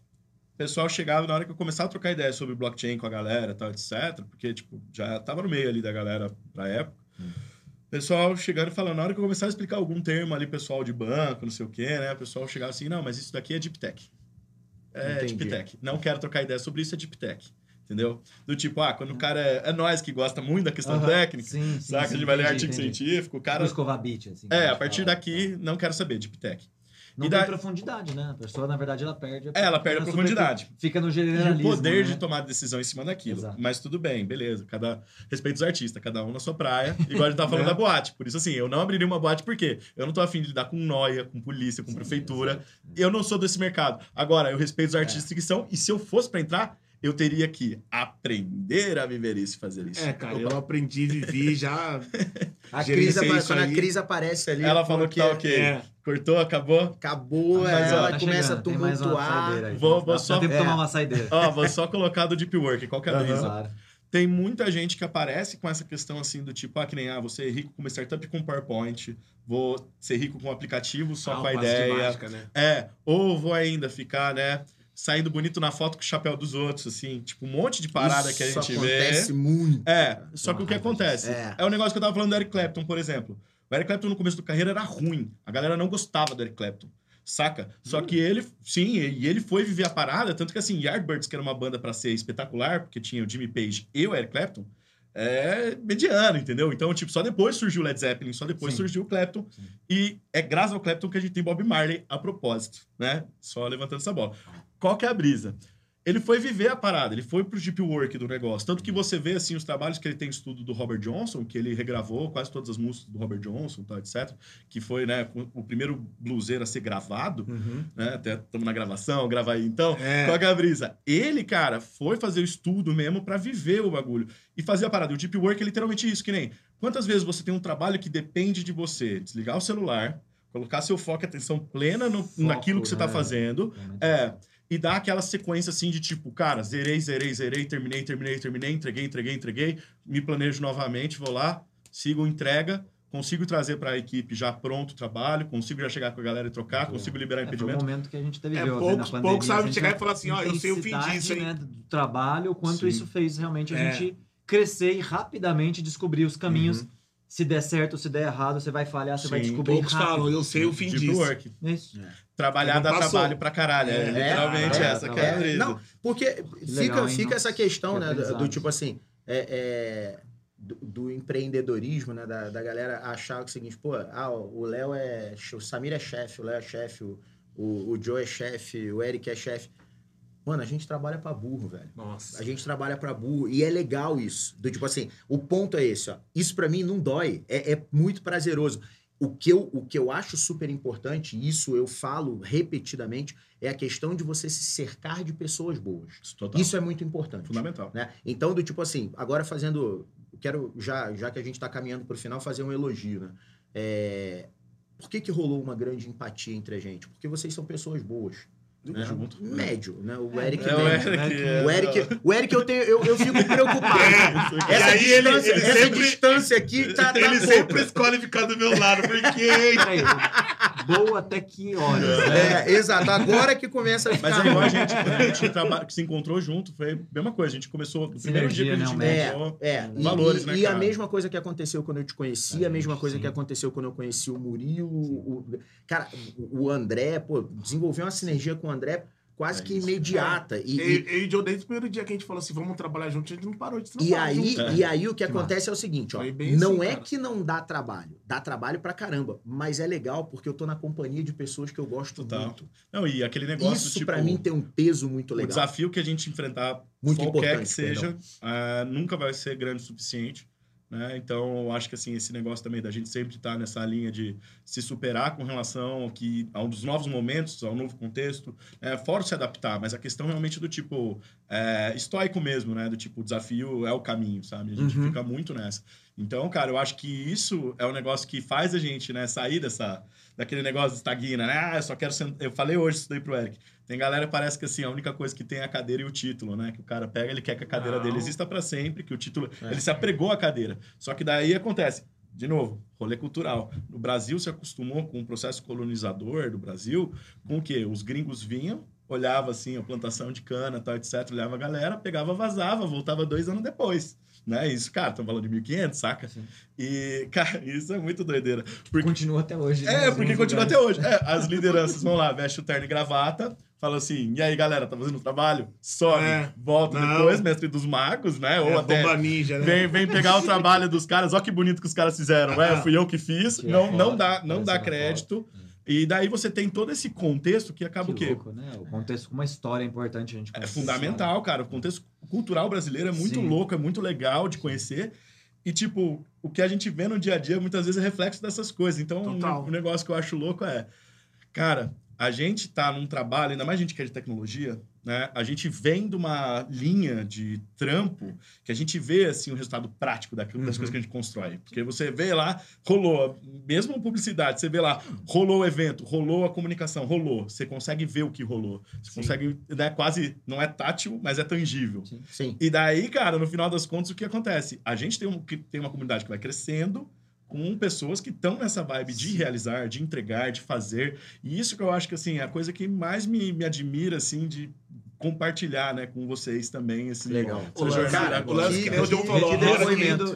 o pessoal chegava na hora que eu começava a trocar ideia sobre blockchain com a galera e tal, etc, porque tipo, já tava no meio ali da galera pra época. Pessoal chegando e falando, na hora que eu começava a explicar algum termo ali, pessoal de banco, não sei o quê, né? O pessoal chegava assim, não, mas isso daqui é deep tech. É Entendi. deep tech. Não quero trocar ideia sobre isso, é deep tech. Entendeu? Do tipo, ah, quando o cara é, é nós que gosta muito da questão Aham. técnica, Sim, sim. saca? sim, de vai ler artigo entendi. científico, o cara. Beat, assim. É, a gente partir fala. daqui, não quero saber, deep tech. Não E tem da- profundidade, né? A pessoa, na verdade, ela perde. É, ela perde a super- profundidade. Fica no E generalismo. o poder né? de tomar decisão em cima daquilo. Exato. Mas tudo bem, beleza. Cada... Respeito os artistas, cada um na sua praia. Igual a gente tava falando da boate. Por isso, assim, eu não abriria uma boate porque eu não tô afim de lidar com noia, com polícia, com Sim, prefeitura. Eu não sou desse mercado. Agora, eu respeito os É. artistas que são. E se eu fosse pra entrar, eu teria que aprender a viver isso e fazer isso. É, cara, eu aprendi, vivi já. A Cris, quando a. Cris aparece ali. Ela falou que tá ok. É. Cortou, acabou? Acabou, Mas, ó, ela Tá começa chegando, tem mais a uma tumultuar. aí. Vou- vou só- de É. tomar uma saideira. Ó, vou só colocar do Deep Work. Qual que é a Aham. brisa? Claro. Tem muita gente que aparece com essa questão assim do tipo, ah, que nem, ah, você é rico com uma startup com PowerPoint, vou ser rico com um aplicativo só Ah, com a ideia. mágica, né? É, ou vou ainda ficar, né, saindo bonito na foto com o chapéu dos outros, assim, tipo, um monte de parada Isso que a gente acontece vê. muito. É, só que o que acontece? É. É. o negócio que eu tava falando do Eric Clapton, por exemplo. O Eric Clapton no começo da carreira era ruim. A galera não gostava do Eric Clapton. Saca? Só que ele, sim, e ele foi viver a parada, tanto que assim, Yardbirds, que era uma banda pra ser espetacular, porque tinha o Jimmy Page e o Eric Clapton, é mediano, entendeu? Então, tipo, só depois surgiu o Led Zeppelin, só depois Sim. surgiu o Clapton. Sim. E é graças ao Clapton que a gente tem Bob Marley a propósito, né? Só levantando essa bola. Qual que é a brisa? Ele foi viver a parada, ele foi pro deep work do negócio. Tanto que você vê, assim, os trabalhos que ele tem estudo do Robert Johnson, que ele regravou quase todas as músicas do Robert Johnson, tal, etc. Que foi, né, o primeiro bluseiro a ser gravado, Uhum. né? Até estamos na gravação, grava aí. Então, É. qual que é a brisa? Ele, cara, foi fazer o estudo mesmo pra viver o bagulho. E fazer a parada. O deep work é literalmente isso, que nem... Quantas vezes você tem um trabalho que depende de você desligar o celular, colocar seu foco e atenção plena no, Foco, naquilo que você tá né? fazendo, Realmente. é, e dar aquela sequência assim de tipo, cara, zerei, zerei, zerei, terminei, terminei, terminei, entreguei, entreguei, entreguei, me planejo novamente, vou lá, sigo entrega, consigo trazer para a equipe já pronto o trabalho, consigo já chegar com a galera e trocar, Muito consigo liberar É, foi o impedimento. momento que a gente teve É, viveu, né, poucos- poucos sabem chegar e falar assim, ó, eu sei o fim disso, hein? Né, do trabalho, o quanto Sim. isso fez realmente a É. gente crescer e rapidamente descobrir os caminhos. Uhum. Se der certo, se der errado, você vai falhar, você vai Sim, descobrir Poucos rápido. falam, eu sei o fim Deep disso. work. Isso. Trabalhar dá passou. trabalho pra caralho. É, É, literalmente é, essa não, que é a É, brisa. não, porque fica, legal, hein? fica Nossa, essa questão, que né, do, do tipo assim, é, é, do, do empreendedorismo, né, da, da galera achar o seguinte, pô, ah, o Léo é, o Samir é chefe, o Léo é chefe, o, o, o Joe é chefe, o Eric é chefe. Mano, a gente trabalha pra burro, velho. Nossa. A gente trabalha pra burro. E é legal isso. Do tipo assim, o ponto é esse, ó. Isso pra mim não dói. É, é muito prazeroso. O que, eu, o que eu acho super importante, e isso eu falo repetidamente, é a questão de você se cercar de pessoas boas. Total. Isso é muito importante. fundamental. Né? Então, do tipo assim, agora fazendo. Quero, já, já que a gente está caminhando para o final, fazer um elogio. Né? É, por que, que rolou uma grande empatia entre a gente? Porque vocês são pessoas boas. Né? Junto. Médio, né? O É, Eric É, o médio. Eric, né? é, O Eric, o Eric eu, tenho, eu, eu fico preocupado. E Essa, aí ele- distância, ele essa sempre- distância aqui tá, tá Ele sempre escolhe ficar do meu lado, porque. Boa até que horas, né? É, exato. Agora que começa a ficar. Mas é igual a gente, quando a gente traba- que se encontrou junto, foi a mesma coisa. A gente começou, no primeiro dia que a Sinergia, gente encontrou, É, e, valores, e, né, e a cara? mesma coisa que aconteceu quando eu te conheci, a mesma coisa sim. que aconteceu quando eu conheci o Murilo. O, cara, o André, pô, desenvolveu uma sinergia com o André quase É que isso. imediata. E, Eu, e, e o Joe, desde o primeiro dia que a gente falou assim, vamos trabalhar junto, a gente não parou de e trabalhar aí, junto. É. e aí o que, Que acontece é o seguinte, ó. Não assim, é cara. que não dá trabalho. Dá trabalho pra caramba. Mas é legal porque eu tô na companhia de pessoas que eu gosto Total. muito. Não, e aquele negócio, Isso tipo... pra mim tem um peso muito O legal. desafio que a gente enfrentar, Muito qualquer que seja, ah, nunca vai ser grande o suficiente. Né? Então, eu acho que assim, esse negócio também da gente sempre estar nessa linha de se superar com relação ao que, a um dos novos momentos, ao novo contexto, é, fora se adaptar, mas a questão realmente do tipo é, estoico mesmo, né? Do tipo, o desafio é o caminho, sabe? A gente Uhum. fica muito nessa. Então, cara, eu acho que isso é o negócio que faz a gente, né, sair dessa, daquele negócio de estagna, né? Ah, eu só quero. Eu falei hoje isso daí pro Eric. Tem galera que parece que assim, a única coisa que tem é a cadeira e o título, né? Que o cara pega, ele quer que a cadeira Não. dele exista para sempre, que o título. É. Ele se apregou à cadeira. Só que daí acontece. De novo, rolê cultural. No Brasil se acostumou com o processo colonizador do Brasil, com o quê? Os gringos vinham, olhava assim a plantação de cana, tal, etc, olhava a galera, pegava, vazava, voltava dois anos depois. Né? Isso, cara, estamos falando de 1500, saca? Sim. E, cara, isso é muito doideira. Porque Continua até hoje. né? é, porque continua até hoje. É, as lideranças vão lá, veste o terno e gravata, fala assim, e aí, galera, tá fazendo o trabalho? Sobe, É. volta Não. depois, mestre dos magos, né? Ou É, até bomba ninja, né? vem, vem pegar o trabalho dos caras, olha que bonito que os caras fizeram, é, fui eu que fiz. Tira Não, foto, não dá, não dá crédito. E daí você tem todo esse contexto que acaba o Que quê? louco, né? O contexto com uma história é importante a gente É conhecer. fundamental, cara. O contexto cultural brasileiro é muito Sim. louco, é muito legal de conhecer. E, tipo, o que a gente vê no dia a dia muitas vezes é reflexo dessas coisas. Então, Total. o negócio que eu acho louco é, cara, a gente tá num trabalho, ainda mais a gente que é de tecnologia, né? A gente vem de uma linha de trampo que a gente vê, assim, o resultado prático daquilo, das Uhum. coisas que a gente constrói. Porque você vê lá, rolou, mesmo publicidade, você vê lá, rolou o evento, rolou a comunicação, rolou. Você consegue ver o que rolou. Você Sim. consegue, né, quase, não é tátil, mas é tangível. Sim. Sim. E daí, cara, no final das contas, o que acontece? A gente tem, um, tem uma comunidade que vai crescendo com pessoas que estão nessa vibe de realizar, de entregar, de fazer. E isso que eu acho que, assim, é a coisa que mais me, me admira, assim, de compartilhar, né, com vocês também, esse, Legal. essa O lance- jornada cara, agora. o lance que nem o John falou,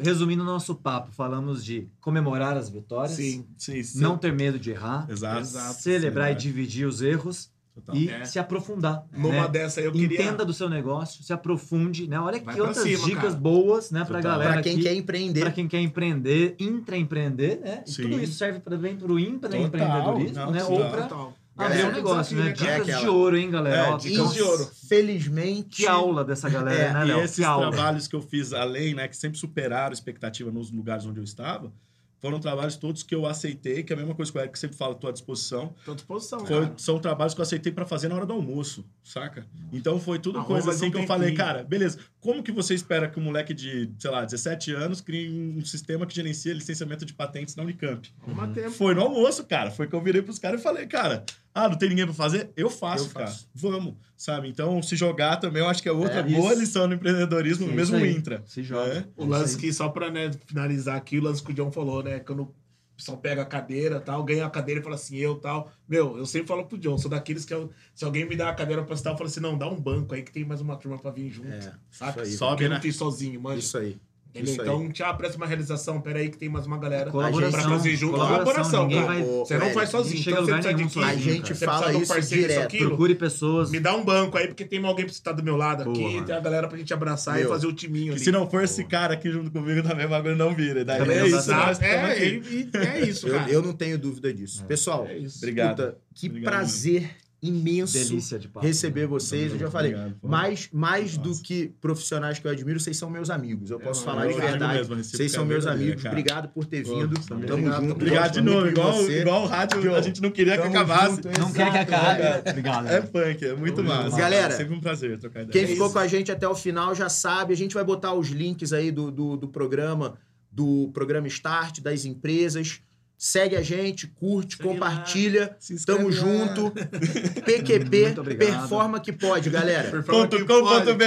Resumindo, nosso papo, falamos de comemorar as vitórias, Sim. Sim, sim. não ter medo de errar, Exato. Exato. celebrar e Sim, dividir os erros Total. e É. se aprofundar. Numa né? dessa aí eu queria... Entenda do seu negócio, se aprofunde, né? Olha Vai que pra outras cima, dicas cara. boas, né, pra Total. galera Pra quem aqui, quer empreender. pra quem quer empreender, intraempreender, né? E Sim. tudo isso serve também pro intraempreendedorismo, Total. né? Não, Ou pra Total. abrir Galera, um negócio, né? desafio, né, cara? Dicas É de ouro, hein, galera? É, Ó, dicas de ouro. Felizmente. Que aula dessa galera, É, né, E Léo? esses Que aula. trabalhos que eu fiz além, né, que sempre superaram a expectativa nos lugares onde eu estava, foram trabalhos todos que eu aceitei, que é a mesma coisa que o Eric sempre fala, estou à disposição. Tô à disposição, Foi- cara. são trabalhos que eu aceitei para fazer na hora do almoço, saca? Então foi tudo Arruma coisa mais assim que eu falei, cara, beleza, como que você espera que um moleque de, sei lá, 17 anos crie um sistema que gerencia licenciamento de patentes na Unicamp? Tempo. Foi no almoço, cara. Foi que eu virei pros caras e falei, cara, ah, não tem ninguém pra fazer? Eu faço, Eu cara. faço. Vamos, sabe? Então, se jogar também, eu acho que é outra É, boa lição no empreendedorismo, Sim, mesmo intra. Se joga. É. O lance que, só pra né, finalizar aqui, o lance que o John falou, né? Quando o pessoal pega a cadeira tal, ganha a cadeira e fala assim, eu tal. Meu, eu sempre falo pro John, sou daqueles que eu- se alguém me dá a cadeira pra citar, eu falo assim, não, dá um banco aí que tem mais uma turma pra vir junto. É, saca? isso aí. Sobe, né? não fiz sozinho, mano. Isso aí. Isso aí. Então, apresenta uma realização, pera aí que tem mais uma galera Colaboração, pra fazer junto. colaboração, cara. vai- Você não faz sozinho. Então, a você precisa de equipe, A gente você fala um isso parceiro, isso, direto. aquilo. Procure pessoas. Me dá um banco aí, porque tem alguém pra você estar do meu lado aqui, Boa, tem a galera pra gente abraçar Meu, e fazer o timinho ali. Se não for esse cara aqui junto comigo, também o bagulho não vira. Daí Também é isso, nós É, aqui. e- e é isso, Eu, cara. eu não tenho dúvida disso. Pessoal, É isso. Obrigado. que Obrigado prazer imenso Delícia de papo. receber vocês. Eu já falei, Obrigado, pô. mais, mais do que profissionais que eu admiro, vocês são meus amigos. Eu posso É, falar eu de verdade. mesmo, a recíproca vocês são é meus amigos. cara. Obrigado por ter Pô, vindo. também. Tamo Obrigado, junto. Obrigado de novo. Igual, igual o rádio, Joe, a gente não queria que acabasse. junto, Não quer que acabe. é. Obrigado. É punk, é muito Tamo massa. Galera, É sempre um prazer trocar ideia. Quem É ficou com a gente até o final já sabe. A gente vai botar os links aí do, do, do programa, do programa Start, das empresas. Segue a gente, curte, Segue compartilha. Se Tamo junto. PQP, performa que pode, galera. Performa Ponto que com pode. ponto BR.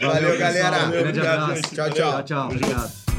É. Valeu, galera. pessoal. Grande Obrigado, abraço. gente. Tchau, Tchau, tchau. Obrigado.